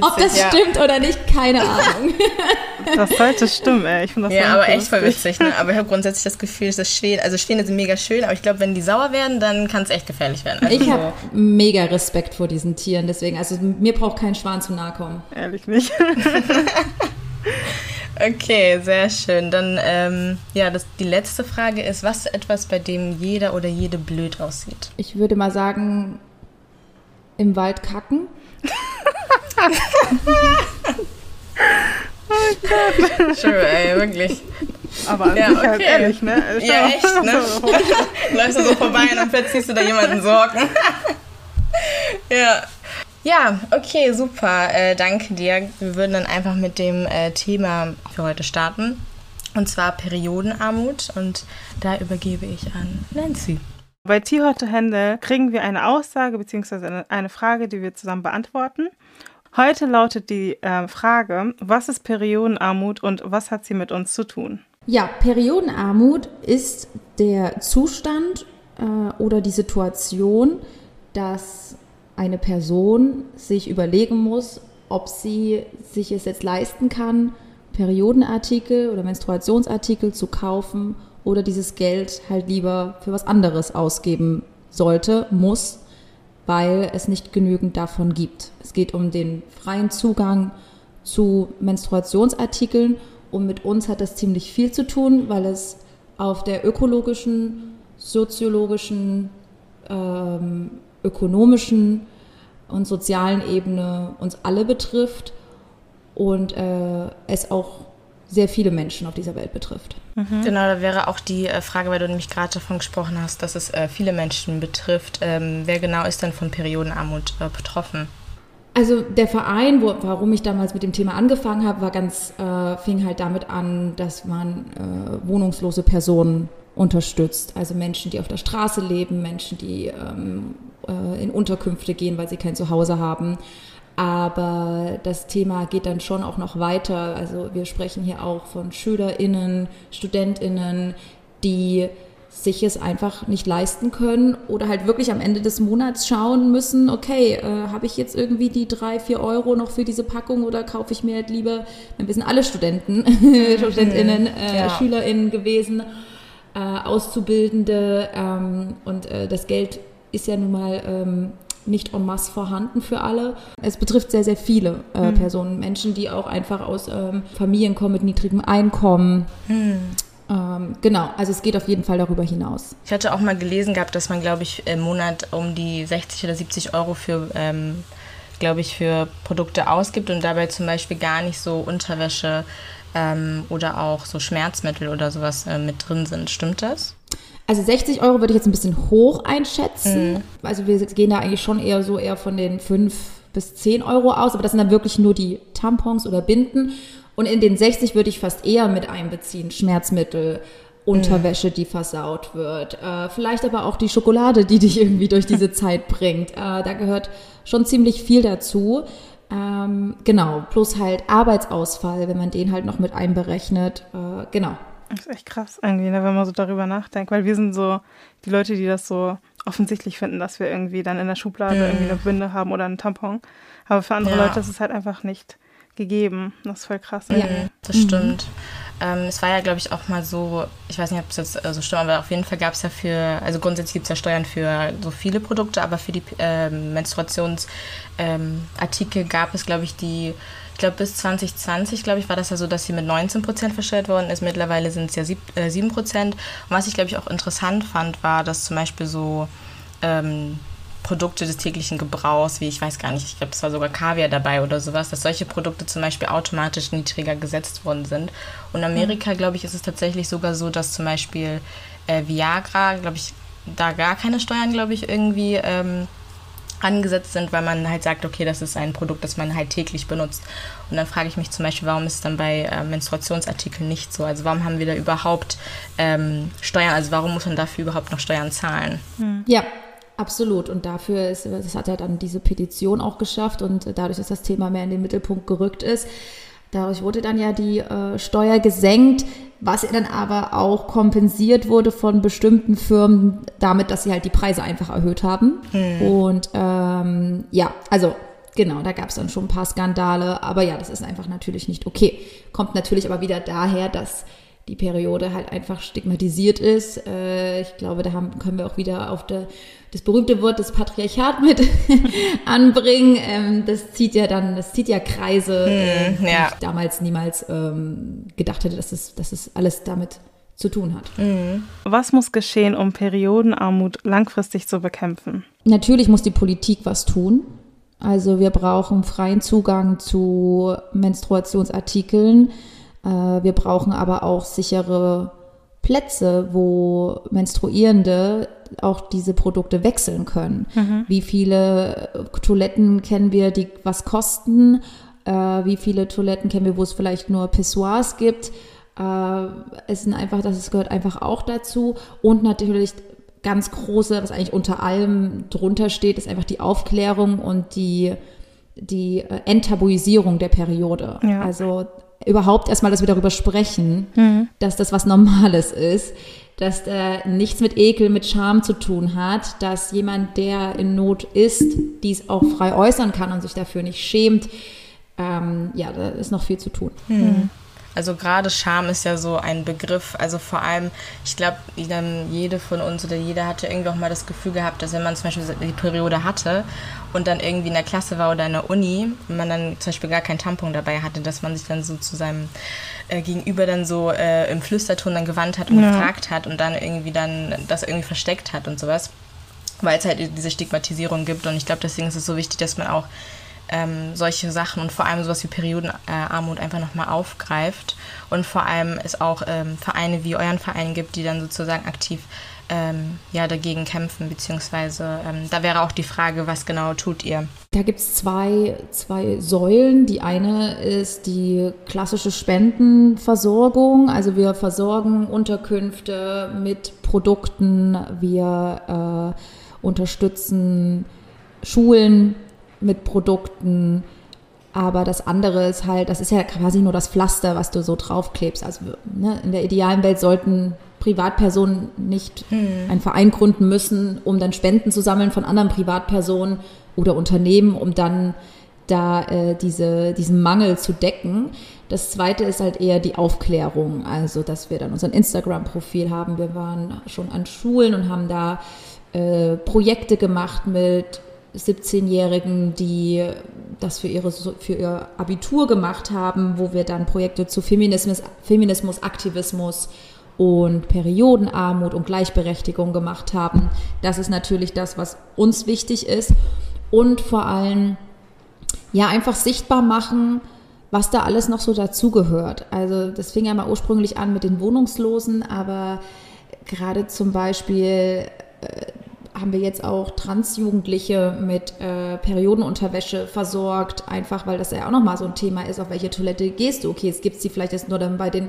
Ob das ja. stimmt oder nicht, keine Ahnung. das sollte stimmen, ey. Ich das Ja, aber echt voll witzig, ne? Aber ich habe grundsätzlich das Gefühl, dass Schwäne, also Schwäne sind mega schön, aber ich glaube, wenn die sauer werden, dann kann es echt gefährlich werden. Also ich habe mega Respekt vor diesen Tieren, deswegen, also mir braucht kein Schwan zu nahe kommen. Ehrlich nicht. okay, sehr schön. Dann, ähm, ja, das, die letzte Frage ist, was ist etwas, bei dem jeder oder jede blöd aussieht? Ich würde mal sagen, im Wald kacken oh Gott. True, ey, wirklich. Aber an ja, sich halt okay. halt ehrlich, ne? Schau ja, echt, ne? Läufst du so vorbei und dann verziehst du da jemanden Sorgen. ja. Ja, okay, super. Äh, danke dir. Wir würden dann einfach mit dem äh, Thema für heute starten. Und zwar Periodenarmut. Und da übergebe ich an Nancy. Bei Tierhorte Hände kriegen wir eine Aussage bzw. eine Frage, die wir zusammen beantworten. Heute lautet die äh, Frage, was ist Periodenarmut und was hat sie mit uns zu tun? Ja, Periodenarmut ist der Zustand äh, oder die Situation, dass eine Person sich überlegen muss, ob sie sich es jetzt leisten kann, Periodenartikel oder Menstruationsartikel zu kaufen oder dieses Geld halt lieber für was anderes ausgeben sollte, muss, weil es nicht genügend davon gibt. Es geht um den freien Zugang zu Menstruationsartikeln und mit uns hat das ziemlich viel zu tun, weil es auf der ökologischen, soziologischen, ähm, ökonomischen und sozialen Ebene uns alle betrifft und äh, es auch sehr viele Menschen auf dieser Welt betrifft. Mhm. Genau, da wäre auch die äh, Frage, weil du nämlich gerade davon gesprochen hast, dass es äh, viele Menschen betrifft. Ähm, wer genau ist denn von Periodenarmut äh, betroffen? Also der Verein, wo, warum ich damals mit dem Thema angefangen habe, war ganz, äh, fing halt damit an, dass man äh, wohnungslose Personen unterstützt. Also Menschen, die auf der Straße leben, Menschen, die ähm, äh, in Unterkünfte gehen, weil sie kein Zuhause haben. Aber das Thema geht dann schon auch noch weiter. Also wir sprechen hier auch von SchülerInnen, StudentInnen, die sich es einfach nicht leisten können oder halt wirklich am Ende des Monats schauen müssen, okay, äh, habe ich jetzt irgendwie die drei, vier Euro noch für diese Packung oder kaufe ich mir halt lieber, wir sind alle Studenten, StudentInnen, äh, ja. SchülerInnen gewesen, äh, Auszubildende ähm, und äh, das Geld ist ja nun mal ähm, nicht en masse vorhanden für alle. Es betrifft sehr, sehr viele äh, mhm. Personen, Menschen, die auch einfach aus ähm, Familien kommen mit niedrigem Einkommen. Mhm. Ähm, genau, also es geht auf jeden Fall darüber hinaus. Ich hatte auch mal gelesen gehabt, dass man, glaube ich, im Monat um die 60 oder 70 Euro für, ähm, glaube ich, für Produkte ausgibt und dabei zum Beispiel gar nicht so Unterwäsche ähm, oder auch so Schmerzmittel oder sowas äh, mit drin sind. Stimmt das? Also 60 Euro würde ich jetzt ein bisschen hoch einschätzen. Mhm. Also wir gehen da eigentlich schon eher so eher von den 5 bis 10 Euro aus, aber das sind dann wirklich nur die Tampons oder Binden. Und in den 60 würde ich fast eher mit einbeziehen, Schmerzmittel, Unterwäsche, die versaut wird. Äh, vielleicht aber auch die Schokolade, die dich irgendwie durch diese Zeit bringt. Äh, da gehört schon ziemlich viel dazu. Ähm, genau, plus halt Arbeitsausfall, wenn man den halt noch mit einberechnet. Äh, genau. Das ist echt krass irgendwie, ne, wenn man so darüber nachdenkt, weil wir sind so die Leute, die das so offensichtlich finden, dass wir irgendwie dann in der Schublade mhm. irgendwie eine Binde haben oder einen Tampon. Aber für andere ja. Leute ist es halt einfach nicht gegeben. Das ist voll krass. Ja, das stimmt. Ähm, es war ja, glaube ich, auch mal so, ich weiß nicht, ob es jetzt äh, so stimmt, aber auf jeden Fall gab es ja für, also grundsätzlich gibt es ja Steuern für so viele Produkte, aber für die äh, Menstruationsartikel ähm, gab es, glaube ich, die, ich glaube bis 2020, glaube ich, war das ja so, dass sie mit 19 Prozent versteuert worden ist. Mittlerweile sind es ja sieb, äh, 7 Prozent. Und was ich, glaube ich, auch interessant fand, war, dass zum Beispiel so ähm, Produkte des täglichen Gebrauchs, wie ich weiß gar nicht, ich glaube, es war sogar Kaviar dabei oder sowas, dass solche Produkte zum Beispiel automatisch niedriger gesetzt worden sind. Und in Amerika, mhm. glaube ich, ist es tatsächlich sogar so, dass zum Beispiel äh, Viagra, glaube ich, da gar keine Steuern, glaube ich, irgendwie ähm, angesetzt sind, weil man halt sagt, okay, das ist ein Produkt, das man halt täglich benutzt. Und dann frage ich mich zum Beispiel, warum ist es dann bei äh, Menstruationsartikeln nicht so? Also warum haben wir da überhaupt ähm, Steuern? Also warum muss man dafür überhaupt noch Steuern zahlen? Mhm. Ja, Absolut. Und dafür ist, das hat er dann diese Petition auch geschafft und dadurch, dass das Thema mehr in den Mittelpunkt gerückt ist, dadurch wurde dann ja die äh, Steuer gesenkt, was dann aber auch kompensiert wurde von bestimmten Firmen damit, dass sie halt die Preise einfach erhöht haben. Hm. Und ähm, ja, also Genau, da gab es dann schon ein paar Skandale, aber ja, das ist einfach natürlich nicht okay. Kommt natürlich aber wieder daher, dass die Periode halt einfach stigmatisiert ist. Äh, ich glaube, da haben, können wir auch wieder auf der, das berühmte Wort des Patriarchat mit anbringen. Ähm, das zieht ja dann, das zieht ja Kreise, hm, äh, ja. ich damals niemals ähm, gedacht hätte, dass es, dass es alles damit zu tun hat. Mhm. Was muss geschehen, um Periodenarmut langfristig zu bekämpfen? Natürlich muss die Politik was tun. Also wir brauchen freien Zugang zu Menstruationsartikeln. Äh, wir brauchen aber auch sichere Plätze, wo Menstruierende auch diese Produkte wechseln können. Mhm. Wie viele Toiletten kennen wir, die was kosten? Äh, wie viele Toiletten kennen wir, wo es vielleicht nur Pissoirs gibt? Äh, es sind einfach, das gehört einfach auch dazu. Und natürlich ganz große, was eigentlich unter allem drunter steht, ist einfach die Aufklärung und die, die Enttabuisierung der Periode. Ja. Also überhaupt erstmal, dass wir darüber sprechen, mhm. dass das was Normales ist, dass da nichts mit Ekel, mit Scham zu tun hat, dass jemand, der in Not ist, dies auch frei äußern kann und sich dafür nicht schämt. Ähm, ja, da ist noch viel zu tun. Mhm. Also gerade Scham ist ja so ein Begriff. Also vor allem, ich glaube, jede von uns oder jeder hatte irgendwie auch mal das Gefühl gehabt, dass wenn man zum Beispiel die Periode hatte und dann irgendwie in der Klasse war oder in der Uni, und man dann zum Beispiel gar keinen Tampon dabei hatte, dass man sich dann so zu seinem äh, Gegenüber dann so äh, im Flüsterton dann gewandt hat und ja. gefragt hat und dann irgendwie dann das irgendwie versteckt hat und sowas. Weil es halt diese Stigmatisierung gibt. Und ich glaube, deswegen ist es so wichtig, dass man auch ähm, solche Sachen und vor allem sowas wie Periodenarmut einfach nochmal aufgreift und vor allem es auch ähm, Vereine wie euren Verein gibt, die dann sozusagen aktiv ähm, ja, dagegen kämpfen, beziehungsweise ähm, da wäre auch die Frage, was genau tut ihr? Da gibt es zwei, zwei Säulen. Die eine ist die klassische Spendenversorgung. Also wir versorgen Unterkünfte mit Produkten, wir äh, unterstützen Schulen mit Produkten. Aber das andere ist halt, das ist ja quasi nur das Pflaster, was du so draufklebst. Also ne, in der idealen Welt sollten Privatpersonen nicht mhm. einen Verein gründen müssen, um dann Spenden zu sammeln von anderen Privatpersonen oder Unternehmen, um dann da äh, diese, diesen Mangel zu decken. Das zweite ist halt eher die Aufklärung, also dass wir dann unser Instagram-Profil haben. Wir waren schon an Schulen und haben da äh, Projekte gemacht mit 17-Jährigen, die das für, ihre, für ihr Abitur gemacht haben, wo wir dann Projekte zu Feminismus, Feminismus Aktivismus und Periodenarmut und Gleichberechtigung gemacht haben. Das ist natürlich das, was uns wichtig ist. Und vor allem, ja, einfach sichtbar machen, was da alles noch so dazugehört. Also das fing ja mal ursprünglich an mit den Wohnungslosen, aber gerade zum Beispiel äh, haben wir jetzt auch Transjugendliche mit äh, Periodenunterwäsche versorgt, einfach weil das ja auch nochmal so ein Thema ist, auf welche Toilette gehst du. Okay, jetzt gibt es die vielleicht jetzt nur dann bei den,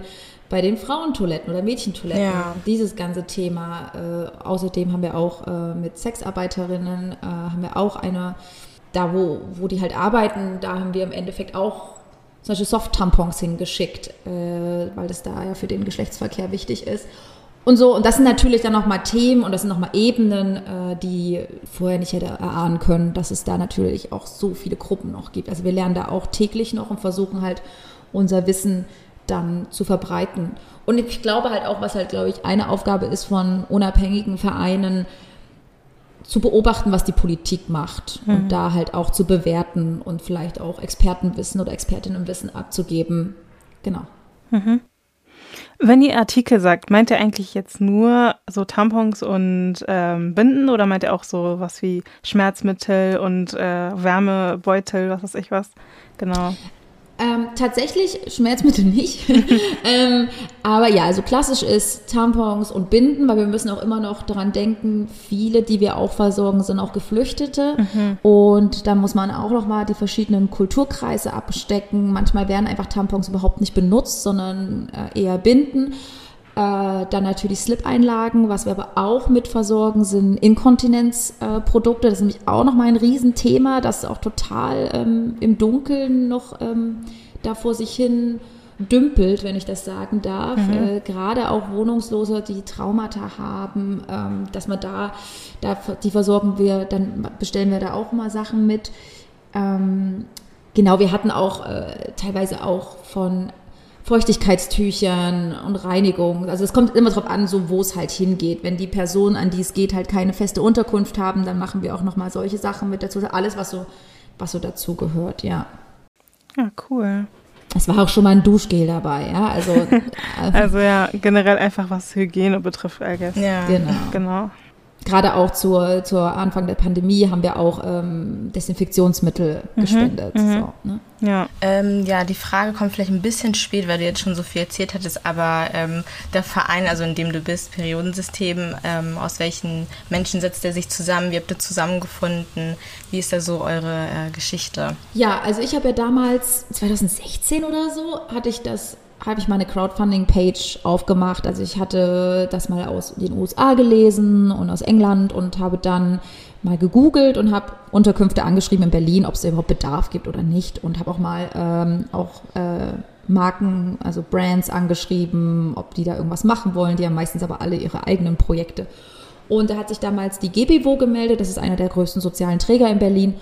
bei den Frauentoiletten oder Mädchentoiletten. Ja. Dieses ganze Thema. Äh, außerdem haben wir auch äh, mit Sexarbeiterinnen, äh, haben wir auch eine, da wo, wo die halt arbeiten, da haben wir im Endeffekt auch zum Beispiel Soft-Tampons hingeschickt, äh, weil das da ja für den Geschlechtsverkehr wichtig ist. Und so, und das sind natürlich dann nochmal Themen und das sind nochmal Ebenen, äh, die vorher nicht hätte erahnen können, dass es da natürlich auch so viele Gruppen noch gibt. Also wir lernen da auch täglich noch und versuchen halt unser Wissen dann zu verbreiten. Und ich glaube halt auch, was halt, glaube ich, eine Aufgabe ist von unabhängigen Vereinen, zu beobachten, was die Politik macht mhm. und da halt auch zu bewerten und vielleicht auch Expertenwissen oder Expertinnenwissen abzugeben. Genau. Mhm. Wenn ihr Artikel sagt, meint ihr eigentlich jetzt nur so Tampons und ähm, Binden oder meint ihr auch so was wie Schmerzmittel und äh, Wärmebeutel, was weiß ich was? Genau. Ähm, tatsächlich Schmerzmittel nicht. ähm, aber ja, also klassisch ist Tampons und Binden, weil wir müssen auch immer noch daran denken, viele, die wir auch versorgen, sind auch Geflüchtete. Mhm. Und da muss man auch noch mal die verschiedenen Kulturkreise abstecken. Manchmal werden einfach Tampons überhaupt nicht benutzt, sondern äh, eher Binden. Äh, dann natürlich Slip-Einlagen, was wir aber auch mit versorgen, sind Inkontinenzprodukte. Äh, das ist nämlich auch nochmal ein Riesenthema, das auch total ähm, im Dunkeln noch ähm, da vor sich hin dümpelt, wenn ich das sagen darf. Mhm. Äh, Gerade auch Wohnungslose, die Traumata haben, ähm, dass man da, da, die versorgen wir, dann bestellen wir da auch mal Sachen mit. Ähm, genau, wir hatten auch äh, teilweise auch von Feuchtigkeitstüchern und Reinigung. Also es kommt immer darauf an, so wo es halt hingeht. Wenn die Person, an die es geht, halt keine feste Unterkunft haben, dann machen wir auch nochmal solche Sachen mit dazu. Alles, was so, was so dazu gehört, ja. Ja, cool. Es war auch schon mal ein Duschgel dabei, ja. Also, also ja, generell einfach was Hygiene betrifft, I guess. Ja, genau. genau gerade auch zur, zur Anfang der Pandemie haben wir auch ähm, Desinfektionsmittel mhm, gespendet. Mhm. So, ne? ja. Ähm, ja, die Frage kommt vielleicht ein bisschen spät, weil du jetzt schon so viel erzählt hattest, aber ähm, der Verein, also in dem du bist, Periodensystem, ähm, aus welchen Menschen setzt er sich zusammen? Wie habt ihr zusammengefunden? Wie ist da so eure äh, Geschichte? Ja, also ich habe ja damals, 2016 oder so, hatte ich das habe ich meine Crowdfunding-Page aufgemacht. Also ich hatte das mal aus den USA gelesen und aus England und habe dann mal gegoogelt und habe Unterkünfte angeschrieben in Berlin, ob es überhaupt Bedarf gibt oder nicht und habe auch mal ähm, auch äh, Marken, also Brands angeschrieben, ob die da irgendwas machen wollen. Die haben meistens aber alle ihre eigenen Projekte. Und da hat sich damals die GBWO gemeldet, das ist einer der größten sozialen Träger in Berlin.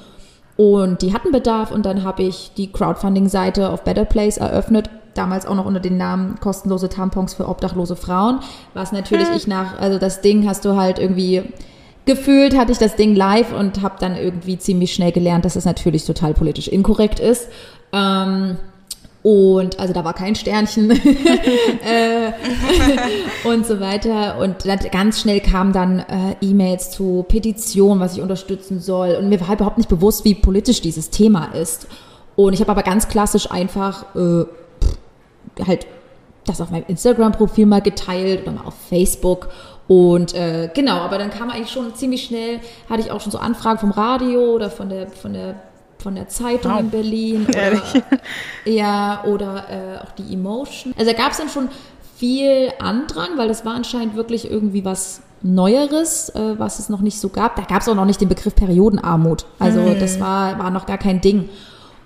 Und die hatten Bedarf und dann habe ich die Crowdfunding-Seite auf Better Place eröffnet damals auch noch unter dem Namen kostenlose Tampons für obdachlose Frauen, was natürlich hm. ich nach, also das Ding hast du halt irgendwie gefühlt hatte ich das Ding live und habe dann irgendwie ziemlich schnell gelernt, dass es natürlich total politisch inkorrekt ist. Ähm, und also da war kein Sternchen äh, und so weiter. Und ganz schnell kamen dann äh, E-Mails zu Petitionen, was ich unterstützen soll. Und mir war überhaupt nicht bewusst, wie politisch dieses Thema ist. Und ich habe aber ganz klassisch einfach äh, halt das auf meinem Instagram-Profil mal geteilt oder mal auf Facebook. Und äh, genau, aber dann kam eigentlich schon ziemlich schnell, hatte ich auch schon so Anfragen vom Radio oder von der, von der, von der Zeitung wow. in Berlin. Oder, ja, oder äh, auch die Emotion. Also da gab es dann schon viel Andrang, weil das war anscheinend wirklich irgendwie was Neueres, äh, was es noch nicht so gab. Da gab es auch noch nicht den Begriff Periodenarmut. Also mhm. das war, war noch gar kein Ding.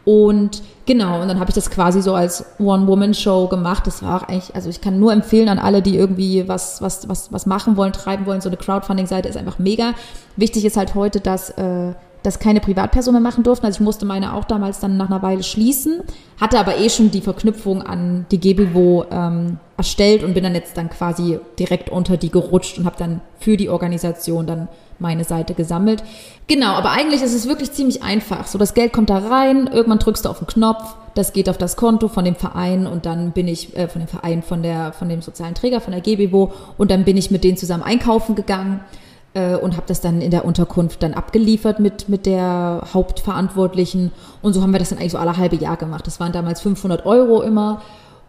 Und genau, und dann habe ich das quasi so als One-Woman-Show gemacht. Das war auch eigentlich, also ich kann nur empfehlen an alle, die irgendwie was, was, was, was machen wollen, treiben wollen. So eine Crowdfunding-Seite ist einfach mega. Wichtig ist halt heute, dass äh, das keine Privatpersonen mehr machen durften. Also ich musste meine auch damals dann nach einer Weile schließen, hatte aber eh schon die Verknüpfung an die GBWO ähm, erstellt und bin dann jetzt dann quasi direkt unter die gerutscht und habe dann für die Organisation dann meine Seite gesammelt. Genau, aber eigentlich ist es wirklich ziemlich einfach. So, das Geld kommt da rein, irgendwann drückst du auf den Knopf, das geht auf das Konto von dem Verein und dann bin ich, äh, von dem Verein, von der, von dem sozialen Träger, von der GBWO und dann bin ich mit denen zusammen einkaufen gegangen äh, und habe das dann in der Unterkunft dann abgeliefert mit, mit der Hauptverantwortlichen. Und so haben wir das dann eigentlich so alle halbe Jahr gemacht. Das waren damals 500 Euro immer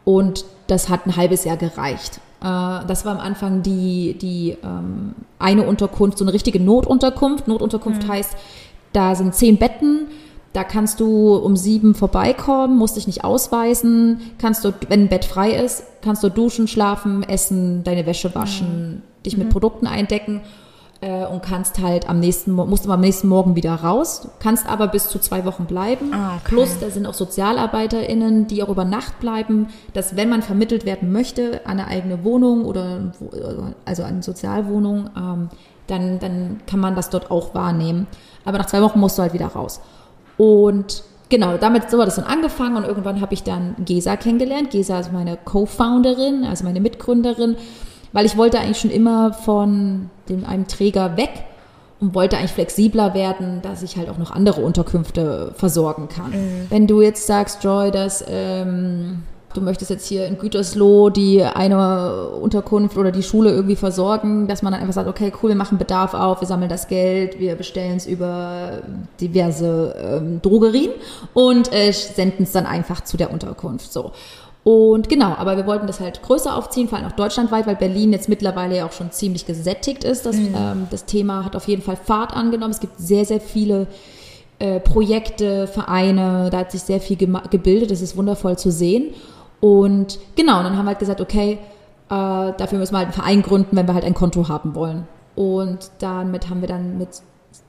und das hat ein halbes Jahr gereicht. Äh, das war am Anfang die, die ähm, eine Unterkunft, so eine richtige Notunterkunft. Notunterkunft mhm. heißt, da sind zehn Betten. Da kannst du um sieben vorbeikommen, musst dich nicht ausweisen, kannst du, wenn ein Bett frei ist, kannst du duschen, schlafen, essen, deine Wäsche waschen, mhm. dich mit mhm. Produkten eindecken äh, und kannst halt am nächsten, musst am nächsten Morgen wieder raus, kannst aber bis zu zwei Wochen bleiben. Ah, okay. Plus, da sind auch SozialarbeiterInnen, die auch über Nacht bleiben, dass wenn man vermittelt werden möchte an eine eigene Wohnung oder also an eine Sozialwohnung, ähm, dann, dann kann man das dort auch wahrnehmen. Aber nach zwei Wochen musst du halt wieder raus. Und genau, damit so hat es dann angefangen und irgendwann habe ich dann Gesa kennengelernt. Gesa ist meine Co-Founderin, also meine Mitgründerin weil ich wollte eigentlich schon immer von dem, einem Träger weg und wollte eigentlich flexibler werden, dass ich halt auch noch andere Unterkünfte versorgen kann. Mhm. Wenn du jetzt sagst, Joy, dass ähm, du möchtest jetzt hier in Gütersloh die eine Unterkunft oder die Schule irgendwie versorgen, dass man dann einfach sagt, okay, cool, wir machen Bedarf auf, wir sammeln das Geld, wir bestellen es über diverse ähm, Drogerien und äh, senden es dann einfach zu der Unterkunft. So. Und genau, aber wir wollten das halt größer aufziehen, vor allem auch deutschlandweit, weil Berlin jetzt mittlerweile ja auch schon ziemlich gesättigt ist. Das, mhm. ähm, das Thema hat auf jeden Fall Fahrt angenommen. Es gibt sehr, sehr viele äh, Projekte, Vereine, da hat sich sehr viel gebildet. Das ist wundervoll zu sehen. Und genau, dann haben wir halt gesagt, okay, äh, dafür müssen wir halt einen Verein gründen, wenn wir halt ein Konto haben wollen. Und damit haben wir dann mit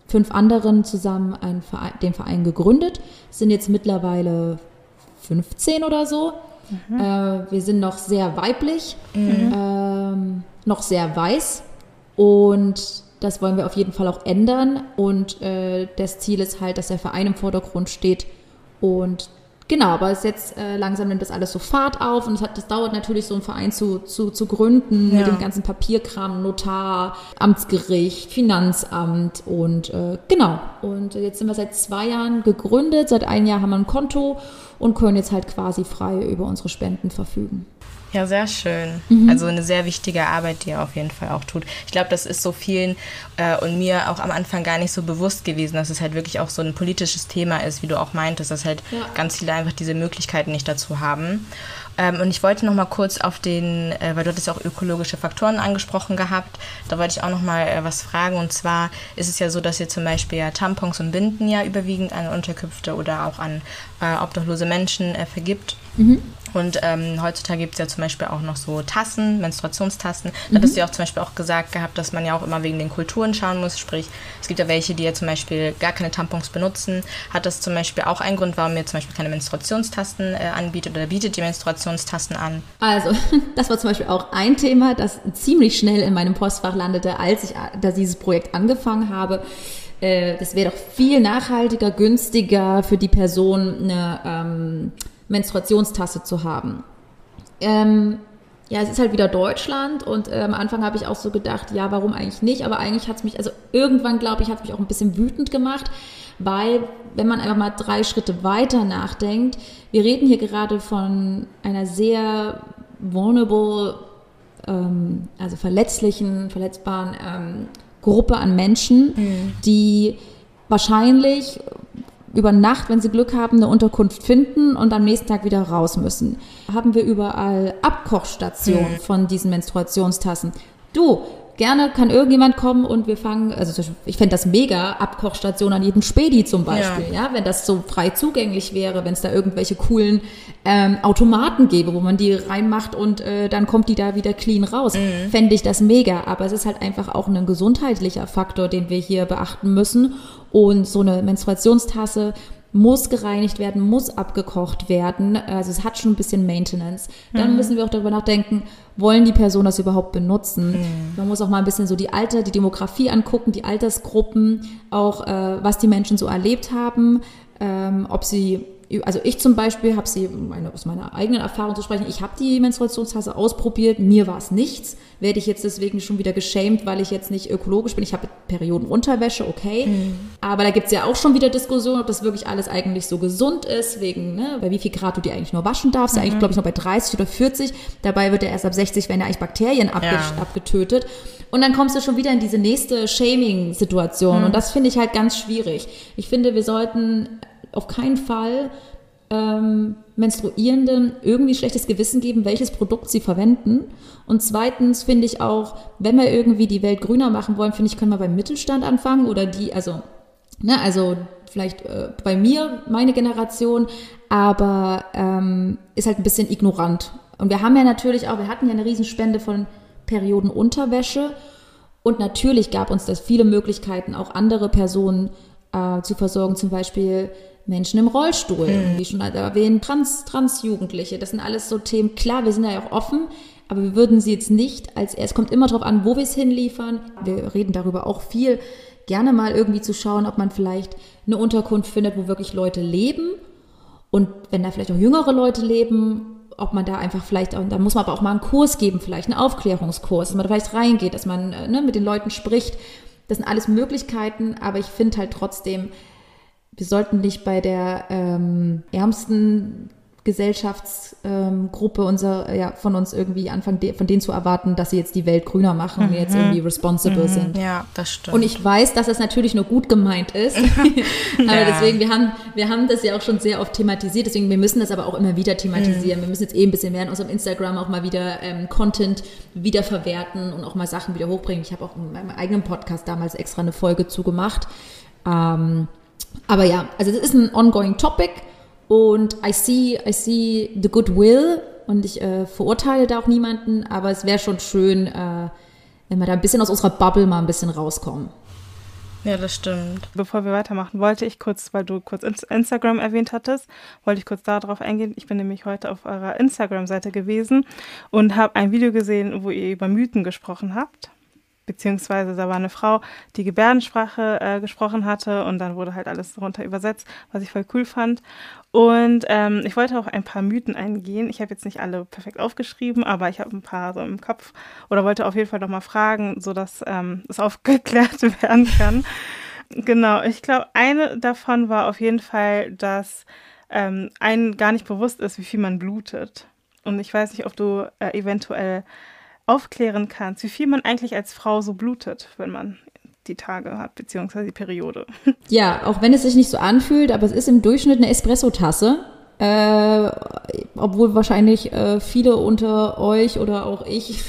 fünf anderen zusammen Verein, den Verein gegründet, sind jetzt mittlerweile 15 oder so. Mhm. Äh, wir sind noch sehr weiblich, mhm. ähm, noch sehr weiß und das wollen wir auf jeden Fall auch ändern. Und äh, das Ziel ist halt, dass der Verein im Vordergrund steht und Genau, aber es jetzt äh, langsam nimmt das alles so Fahrt auf und es hat, das dauert natürlich so einen Verein zu, zu, zu gründen ja. mit dem ganzen Papierkram, Notar, Amtsgericht, Finanzamt und äh, genau. Und jetzt sind wir seit zwei Jahren gegründet, seit einem Jahr haben wir ein Konto und können jetzt halt quasi frei über unsere Spenden verfügen. Ja, sehr schön. Mhm. Also eine sehr wichtige Arbeit, die er auf jeden Fall auch tut. Ich glaube, das ist so vielen äh, und mir auch am Anfang gar nicht so bewusst gewesen, dass es halt wirklich auch so ein politisches Thema ist, wie du auch meintest, dass halt ja. ganz viele einfach diese Möglichkeiten nicht dazu haben. Ähm, und ich wollte noch mal kurz auf den, äh, weil du hattest auch ökologische Faktoren angesprochen gehabt, da wollte ich auch noch mal äh, was fragen. Und zwar ist es ja so, dass ihr zum Beispiel ja Tampons und Binden ja überwiegend an Unterkünfte oder auch an äh, obdachlose Menschen äh, vergibt. Mhm. Und ähm, heutzutage gibt es ja zum Beispiel auch noch so Tassen, Menstruationstassen. Da mhm. hattest du ja auch zum Beispiel auch gesagt gehabt, dass man ja auch immer wegen den Kulturen schauen muss. Sprich, es gibt ja welche, die ja zum Beispiel gar keine Tampons benutzen. Hat das zum Beispiel auch einen Grund, warum ihr zum Beispiel keine Menstruationstasten äh, anbietet oder bietet die Menstruationstasten an? Also, das war zum Beispiel auch ein Thema, das ziemlich schnell in meinem Postfach landete, als ich da dieses Projekt angefangen habe äh, das wäre doch viel nachhaltiger, günstiger für die Person, eine ähm, Menstruationstasse zu haben. Ähm, ja, es ist halt wieder Deutschland und äh, am Anfang habe ich auch so gedacht, ja, warum eigentlich nicht? Aber eigentlich hat es mich, also irgendwann glaube ich, hat es mich auch ein bisschen wütend gemacht, weil wenn man einfach mal drei Schritte weiter nachdenkt, wir reden hier gerade von einer sehr vulnerable, ähm, also verletzlichen, verletzbaren ähm, Gruppe an Menschen, mhm. die wahrscheinlich über Nacht, wenn sie Glück haben, eine Unterkunft finden und am nächsten Tag wieder raus müssen. Haben wir überall Abkochstationen mhm. von diesen Menstruationstassen. Du, gerne kann irgendjemand kommen und wir fangen, also ich fände das mega, Abkochstation an jedem Spedi zum Beispiel, ja, ja wenn das so frei zugänglich wäre, wenn es da irgendwelche coolen ähm, Automaten gäbe, wo man die reinmacht und äh, dann kommt die da wieder clean raus, mhm. fände ich das mega, aber es ist halt einfach auch ein gesundheitlicher Faktor, den wir hier beachten müssen. Und so eine Menstruationstasse muss gereinigt werden, muss abgekocht werden. Also es hat schon ein bisschen Maintenance. Dann mhm. müssen wir auch darüber nachdenken, wollen die Personen das überhaupt benutzen? Mhm. Man muss auch mal ein bisschen so die Alter, die Demografie angucken, die Altersgruppen, auch äh, was die Menschen so erlebt haben, ähm, ob sie also ich zum Beispiel habe sie, meine, aus meiner eigenen Erfahrung zu sprechen, ich habe die Menstruationstasse ausprobiert, mir war es nichts. Werde ich jetzt deswegen schon wieder geschämt, weil ich jetzt nicht ökologisch bin. Ich habe Periodenunterwäsche, okay. Mhm. Aber da gibt es ja auch schon wieder Diskussionen, ob das wirklich alles eigentlich so gesund ist, wegen, ne, bei wie viel Grad du die eigentlich nur waschen darfst. Mhm. Eigentlich, glaube ich, noch bei 30 oder 40. Dabei wird ja erst ab 60 werden ja eigentlich Bakterien abge ja. abgetötet. Und dann kommst du schon wieder in diese nächste Shaming-Situation. Mhm. Und das finde ich halt ganz schwierig. Ich finde, wir sollten auf keinen Fall ähm, Menstruierenden irgendwie schlechtes Gewissen geben, welches Produkt sie verwenden. Und zweitens finde ich auch, wenn wir irgendwie die Welt grüner machen wollen, finde ich, können wir beim Mittelstand anfangen oder die, also, ne, also vielleicht äh, bei mir, meine Generation, aber ähm, ist halt ein bisschen ignorant. Und wir haben ja natürlich auch, wir hatten ja eine Riesenspende von Periodenunterwäsche und natürlich gab uns das viele Möglichkeiten, auch andere Personen äh, zu versorgen, zum Beispiel Menschen im Rollstuhl, mhm. wie schon erwähnt, Trans, Transjugendliche, das sind alles so Themen. Klar, wir sind ja auch offen, aber wir würden sie jetzt nicht als, es kommt immer darauf an, wo wir es hinliefern. Wir reden darüber auch viel, gerne mal irgendwie zu schauen, ob man vielleicht eine Unterkunft findet, wo wirklich Leute leben. Und wenn da vielleicht auch jüngere Leute leben, ob man da einfach vielleicht, da muss man aber auch mal einen Kurs geben, vielleicht einen Aufklärungskurs, dass man da vielleicht reingeht, dass man äh, ne, mit den Leuten spricht. Das sind alles Möglichkeiten, aber ich finde halt trotzdem, wir sollten nicht bei der ähm, ärmsten Gesellschaftsgruppe ähm, unser, ja, von uns irgendwie anfangen, de von denen zu erwarten, dass sie jetzt die Welt grüner machen und jetzt mhm. irgendwie responsible mhm. sind. Ja, das stimmt. Und ich weiß, dass das natürlich nur gut gemeint ist. aber ja. deswegen, wir haben, wir haben das ja auch schon sehr oft thematisiert, deswegen, wir müssen das aber auch immer wieder thematisieren. Mhm. Wir müssen jetzt eh ein bisschen mehr in unserem Instagram auch mal wieder ähm, Content wiederverwerten und auch mal Sachen wieder hochbringen. Ich habe auch in meinem eigenen Podcast damals extra eine Folge zugemacht. Ähm, aber ja, also das ist ein ongoing topic und I see, I see the goodwill und ich äh, verurteile da auch niemanden, aber es wäre schon schön, äh, wenn wir da ein bisschen aus unserer Bubble mal ein bisschen rauskommen. Ja, das stimmt. Bevor wir weitermachen, wollte ich kurz, weil du kurz Instagram erwähnt hattest, wollte ich kurz darauf eingehen. Ich bin nämlich heute auf eurer Instagram-Seite gewesen und habe ein Video gesehen, wo ihr über Mythen gesprochen habt beziehungsweise da war eine Frau, die Gebärdensprache äh, gesprochen hatte und dann wurde halt alles darunter übersetzt, was ich voll cool fand. Und ähm, ich wollte auch ein paar Mythen eingehen. Ich habe jetzt nicht alle perfekt aufgeschrieben, aber ich habe ein paar so im Kopf oder wollte auf jeden Fall nochmal fragen, sodass ähm, es aufgeklärt werden kann. genau, ich glaube, eine davon war auf jeden Fall, dass ähm, einem gar nicht bewusst ist, wie viel man blutet. Und ich weiß nicht, ob du äh, eventuell aufklären kannst, wie viel man eigentlich als Frau so blutet, wenn man die Tage hat, beziehungsweise die Periode. Ja, auch wenn es sich nicht so anfühlt, aber es ist im Durchschnitt eine Espressotasse. Äh, obwohl wahrscheinlich äh, viele unter euch oder auch ich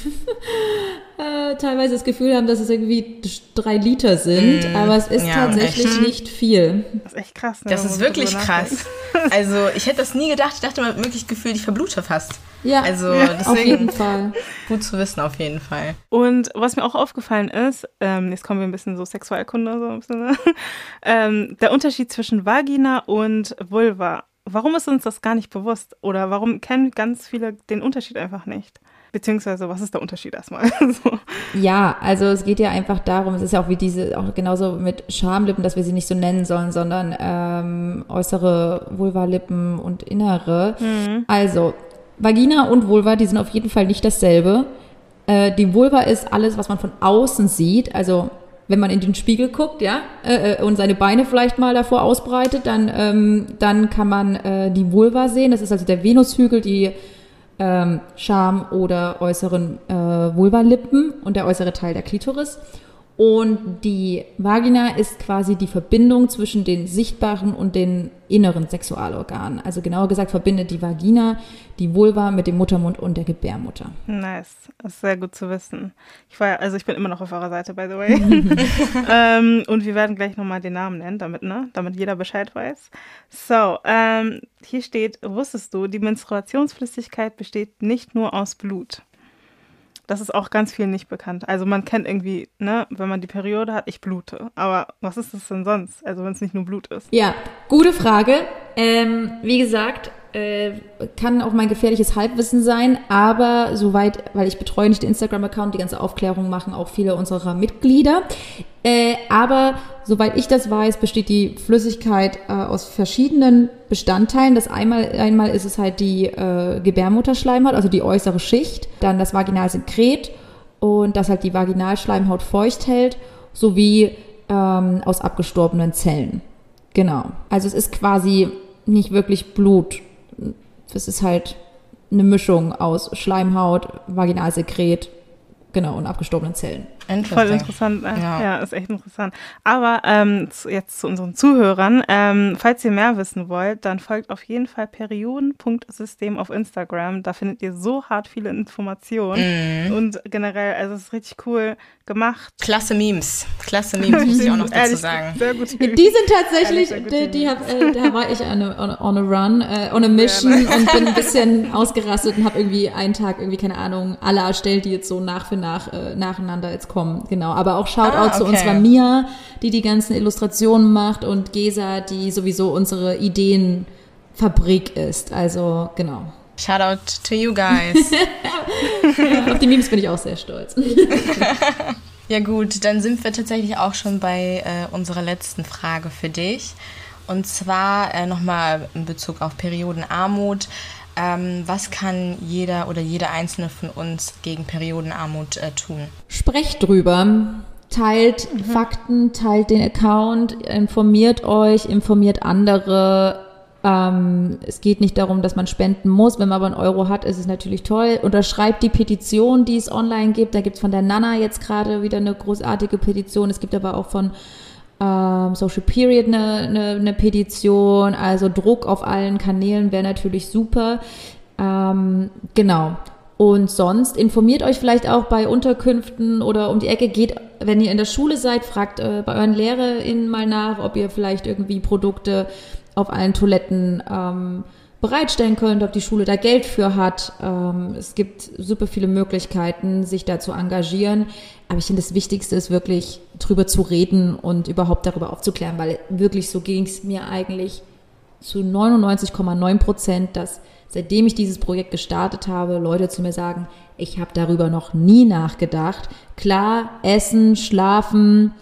äh, teilweise das Gefühl haben, dass es irgendwie drei Liter sind, mm, aber es ist ja, tatsächlich echt. nicht viel. Das ist echt krass. Ne? Das ist wirklich krass. Also ich hätte das nie gedacht. Ich dachte mal wirklich gefühlt, ich verblute fast. Ja, also ja, deswegen auf jeden Fall. Gut zu wissen, auf jeden Fall. Und was mir auch aufgefallen ist, ähm, jetzt kommen wir ein bisschen so Sexualkunde, so ein bisschen, ne? ähm, der Unterschied zwischen Vagina und Vulva. Warum ist uns das gar nicht bewusst? Oder warum kennen ganz viele den Unterschied einfach nicht? Beziehungsweise, was ist der Unterschied erstmal? so. Ja, also es geht ja einfach darum, es ist ja auch wie diese, auch genauso mit Schamlippen, dass wir sie nicht so nennen sollen, sondern ähm, äußere Vulvalippen und innere. Mhm. Also, Vagina und Vulva, die sind auf jeden Fall nicht dasselbe. Äh, die Vulva ist alles, was man von außen sieht. Also wenn man in den Spiegel guckt, ja, äh, äh, und seine Beine vielleicht mal davor ausbreitet, dann, ähm, dann kann man äh, die Vulva sehen. Das ist also der Venushügel, die ähm, Scham- oder äußeren äh, Vulvalippen und der äußere Teil der Klitoris. Und die Vagina ist quasi die Verbindung zwischen den sichtbaren und den inneren Sexualorganen. Also genauer gesagt verbindet die Vagina die Vulva mit dem Muttermund und der Gebärmutter. Nice, das ist sehr gut zu wissen. Ich war, also ich bin immer noch auf eurer Seite, by the way. ähm, und wir werden gleich nochmal den Namen nennen, damit, ne, damit jeder Bescheid weiß. So, ähm, hier steht, wusstest du, die Menstruationsflüssigkeit besteht nicht nur aus Blut. Das ist auch ganz viel nicht bekannt. Also man kennt irgendwie, ne, wenn man die Periode hat, ich blute. Aber was ist das denn sonst? Also wenn es nicht nur Blut ist. Ja, gute Frage. Ähm, wie gesagt, äh, kann auch mein gefährliches Halbwissen sein, aber soweit, weil ich betreue nicht den Instagram-Account, die ganze Aufklärung machen auch viele unserer Mitglieder. Äh, aber soweit ich das weiß, besteht die Flüssigkeit äh, aus verschiedenen Bestandteilen. Das einmal, einmal ist es halt die äh, Gebärmutterschleimhaut, also die äußere Schicht, dann das Vaginalsekret und das halt die Vaginalschleimhaut feucht hält, sowie ähm, aus abgestorbenen Zellen. Genau. Also es ist quasi nicht wirklich Blut. Es ist halt eine Mischung aus Schleimhaut, Vaginalsekret, genau, und abgestorbenen Zellen. Voll interessant. Äh, ja. ja. ist echt interessant. Aber ähm, zu, jetzt zu unseren Zuhörern. Ähm, falls ihr mehr wissen wollt, dann folgt auf jeden Fall Perioden.system auf Instagram. Da findet ihr so hart viele Informationen. Mhm. Und generell, also es ist richtig cool gemacht. Klasse Memes. Klasse Memes, muss ich auch noch dazu Ehrlich, sagen. Sehr gut. Die sind tatsächlich, die, die hab, äh, da war ich on a, on a, on a run, äh, on a mission ja, und bin ein bisschen ausgerastet und habe irgendwie einen Tag irgendwie, keine Ahnung, alle erstellt, die jetzt so nach für nach äh, nacheinander jetzt kommen. Genau. Aber auch Shoutout ah, okay. zu unserer Mia, die die ganzen Illustrationen macht und Gesa, die sowieso unsere Ideenfabrik ist. Also, genau. Shoutout to you guys. ja, auf die Memes bin ich auch sehr stolz. ja gut, dann sind wir tatsächlich auch schon bei äh, unserer letzten Frage für dich. Und zwar äh, nochmal in Bezug auf Periodenarmut. Ähm, was kann jeder oder jede einzelne von uns gegen Periodenarmut äh, tun? Sprecht drüber. Teilt mhm. Fakten, teilt den Account, informiert euch, informiert andere. Ähm, es geht nicht darum, dass man spenden muss. Wenn man aber einen Euro hat, ist es natürlich toll. Unterschreibt die Petition, die es online gibt. Da gibt es von der Nana jetzt gerade wieder eine großartige Petition. Es gibt aber auch von ähm, Social Period eine, eine, eine Petition, also Druck auf allen Kanälen wäre natürlich super. Ähm, genau. Und sonst informiert euch vielleicht auch bei Unterkünften oder um die Ecke. Geht, wenn ihr in der Schule seid, fragt äh, bei euren LehrerInnen mal nach, ob ihr vielleicht irgendwie Produkte auf allen Toiletten ähm, bereitstellen könnt, ob die Schule da Geld für hat. Ähm, es gibt super viele Möglichkeiten, sich da zu engagieren. Aber ich finde, das Wichtigste ist wirklich drüber zu reden und überhaupt darüber aufzuklären, weil wirklich so ging es mir eigentlich zu 99,9 Prozent, dass seitdem ich dieses Projekt gestartet habe, Leute zu mir sagen, ich habe darüber noch nie nachgedacht. Klar, Essen, Schlafen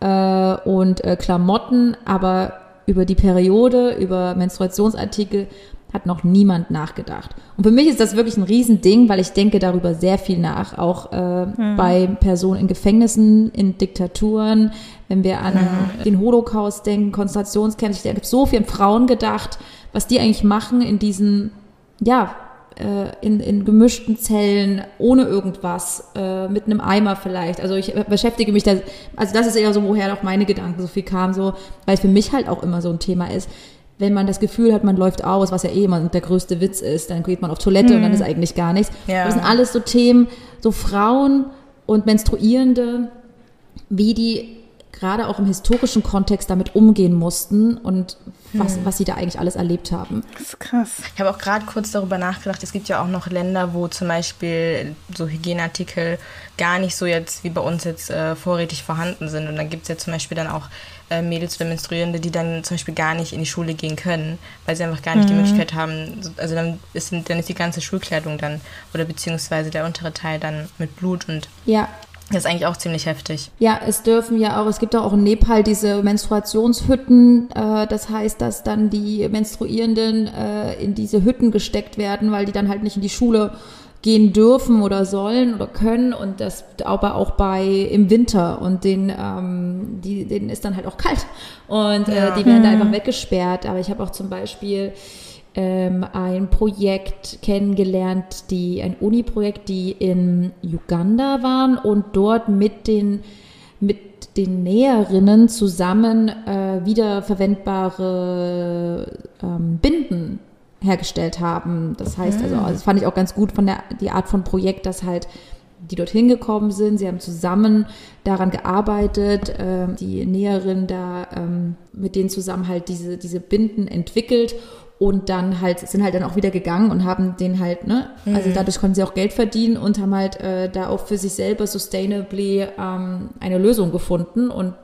äh, und äh, Klamotten, aber über die Periode, über Menstruationsartikel hat noch niemand nachgedacht. Und für mich ist das wirklich ein Riesending, weil ich denke darüber sehr viel nach, auch äh, mhm. bei Personen in Gefängnissen, in Diktaturen, wenn wir an mhm. den Holocaust denken, Konzentrationscamps, ich habe so viel an Frauen gedacht, was die eigentlich machen in diesen, ja, äh, in, in gemischten Zellen, ohne irgendwas, äh, mit einem Eimer vielleicht. Also ich beschäftige mich da, also das ist eher so, woher auch meine Gedanken so viel kamen, so, weil es für mich halt auch immer so ein Thema ist wenn man das Gefühl hat, man läuft aus, was ja eh immer der größte Witz ist, dann geht man auf Toilette hm. und dann mhm. ist eigentlich gar nichts. Ja. Das sind alles so Themen, so Frauen und Menstruierende, wie die gerade auch im historischen Kontext damit umgehen mussten und was, hm. was sie da eigentlich alles erlebt haben. Das ist krass. Ich habe auch gerade kurz darüber nachgedacht, es gibt ja auch noch Länder, wo zum Beispiel so Hygieneartikel gar nicht so jetzt wie bei uns jetzt äh, vorrätig vorhanden sind. Und dann gibt es ja zum Beispiel dann auch äh, Mädels oder Menstruierende, die dann zum Beispiel gar nicht in die Schule gehen können, weil sie einfach gar nicht mhm. die Möglichkeit haben. Also dann ist, dann ist die ganze Schulkleidung dann oder beziehungsweise der untere Teil dann mit Blut und ja. Das ist eigentlich auch ziemlich heftig. Ja, es dürfen ja auch, es gibt auch in Nepal diese Menstruationshütten. Äh, das heißt, dass dann die Menstruierenden äh, in diese Hütten gesteckt werden, weil die dann halt nicht in die Schule gehen dürfen oder sollen oder können und das aber auch bei im Winter und den ähm, die denen ist dann halt auch kalt und äh, ja. die werden da einfach mhm. weggesperrt. Aber ich habe auch zum Beispiel ähm, ein Projekt kennengelernt, die ein Uni-Projekt, die in Uganda waren und dort mit den mit den Näherinnen zusammen äh, wiederverwendbare ähm, Binden hergestellt haben. Das heißt, also, ah. das fand ich auch ganz gut von der die Art von Projekt, dass halt die dorthin gekommen sind. Sie haben zusammen daran gearbeitet, äh, die Näherin da ähm, mit denen zusammen halt diese, diese Binden entwickelt und dann halt sind halt dann auch wieder gegangen und haben den halt, ne, also Mhm. dadurch konnten sie auch Geld verdienen und haben halt äh, da auch für sich selber sustainably ähm, eine Lösung gefunden und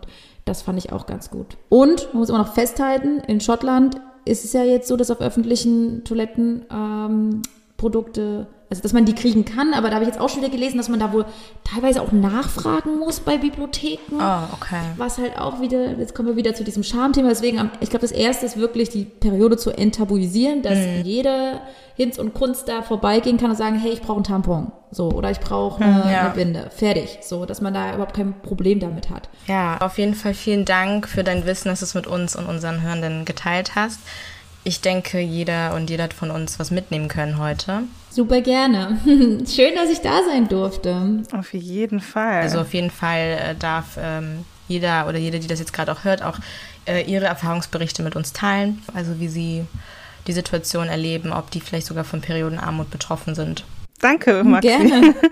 das fand ich auch ganz gut. Und man muss immer noch festhalten, in Schottland ist es ja jetzt so, dass auf öffentlichen Toiletten ähm, Produkte, also dass man die kriegen kann, aber da habe ich jetzt auch schon wieder gelesen, dass man da wohl teilweise auch nachfragen muss bei Bibliotheken. Oh, okay. Was halt auch wieder, jetzt kommen wir wieder zu diesem Schamthema. Deswegen, ich glaube, das erste ist wirklich die Periode zu enttabuisieren, dass jede Hinz und Kunst da vorbeigehen kann und sagen, hey, ich brauche einen Tampon. So, oder ich brauche eine, ja. eine Binde. Fertig. So, dass man da überhaupt kein Problem damit hat. Ja, auf jeden Fall vielen Dank für dein Wissen, dass du es mit uns und unseren Hörenden geteilt hast. Ich denke, jeder und jeder hat von uns was mitnehmen können heute. Super gerne. Schön, dass ich da sein durfte. Auf jeden Fall. Also auf jeden Fall äh, darf ähm, jeder oder jede, die das jetzt gerade auch hört, auch äh, ihre Erfahrungsberichte mit uns teilen. Also wie sie die Situation erleben, ob die vielleicht sogar von Periodenarmut betroffen sind. danke, Maxi. Gerne.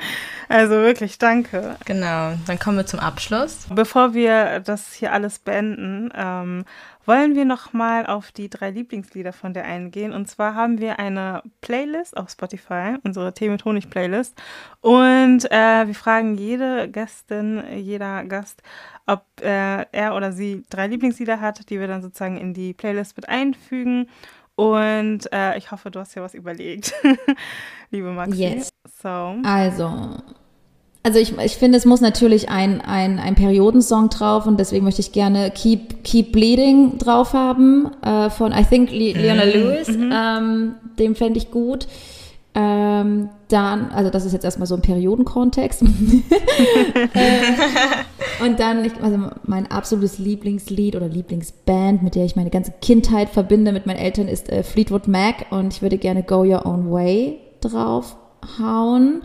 Also wirklich danke. Genau, dann kommen wir zum Abschluss. Bevor wir das hier alles beenden, ähm, wollen wir noch mal auf die drei Lieblingslieder von der eingehen. Und zwar haben wir eine Playlist auf Spotify, unsere Tee mit Honig Playlist. Und äh, wir fragen jede Gästin, jeder Gast, ob äh, er oder sie drei Lieblingslieder hat, die wir dann sozusagen in die Playlist mit einfügen. Und äh, ich hoffe, du hast ja was überlegt, liebe Maxi. Yes. So. Also, also ich, ich finde, es muss natürlich ein, ein, ein Periodensong drauf und deswegen möchte ich gerne Keep, Keep Bleeding drauf haben äh, von, I think, Le Leona Lewis. Ähm, den fände ich gut. Ähm, dann, also das ist jetzt erstmal so ein Periodenkontext. äh, und dann, ich, also mein absolutes Lieblingslied oder Lieblingsband, mit der ich meine ganze Kindheit verbinde mit meinen Eltern, ist äh, Fleetwood Mac und ich würde gerne Go Your Own Way draufhauen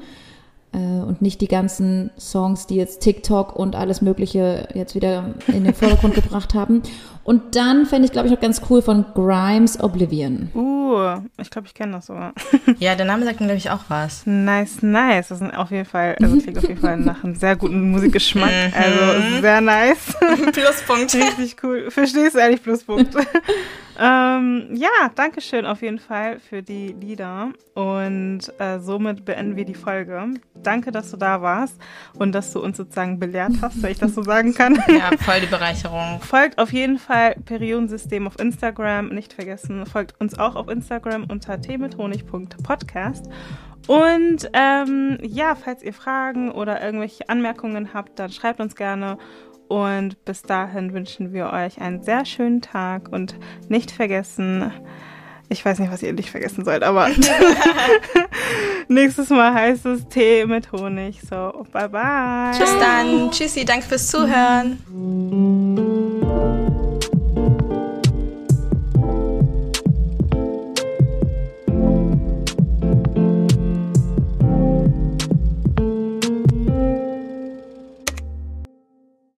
und nicht die ganzen Songs, die jetzt TikTok und alles Mögliche jetzt wieder in den Vordergrund gebracht haben. Und dann fände ich, glaube ich, auch ganz cool von Grimes Oblivion. Uh, ich glaube, ich kenne das sogar. Ja, der Name sagt mir, glaube ich, auch was. Nice, nice. Das ist auf jeden Fall, also klingt auf jeden Fall nach einem sehr guten Musikgeschmack. Also sehr nice. Pluspunkt. Richtig cool. Verstehst du ehrlich Pluspunkt. ähm, ja, danke schön auf jeden Fall für die Lieder. Und äh, somit beenden wir die Folge. Danke, dass du da warst und dass du uns sozusagen belehrt hast, wenn ich das so sagen kann. Ja, voll die Bereicherung. Folgt auf jeden Fall Periodensystem auf Instagram. Nicht vergessen, folgt uns auch auf Instagram unter teemithonig.podcast. Und ähm, ja, falls ihr Fragen oder irgendwelche Anmerkungen habt, dann schreibt uns gerne. Und bis dahin wünschen wir euch einen sehr schönen Tag und nicht vergessen, ich weiß nicht, was ihr nicht vergessen sollt, aber nächstes Mal heißt es Tee mit Honig. So, bye bye. Bis dann. Tschüssi, danke fürs Zuhören.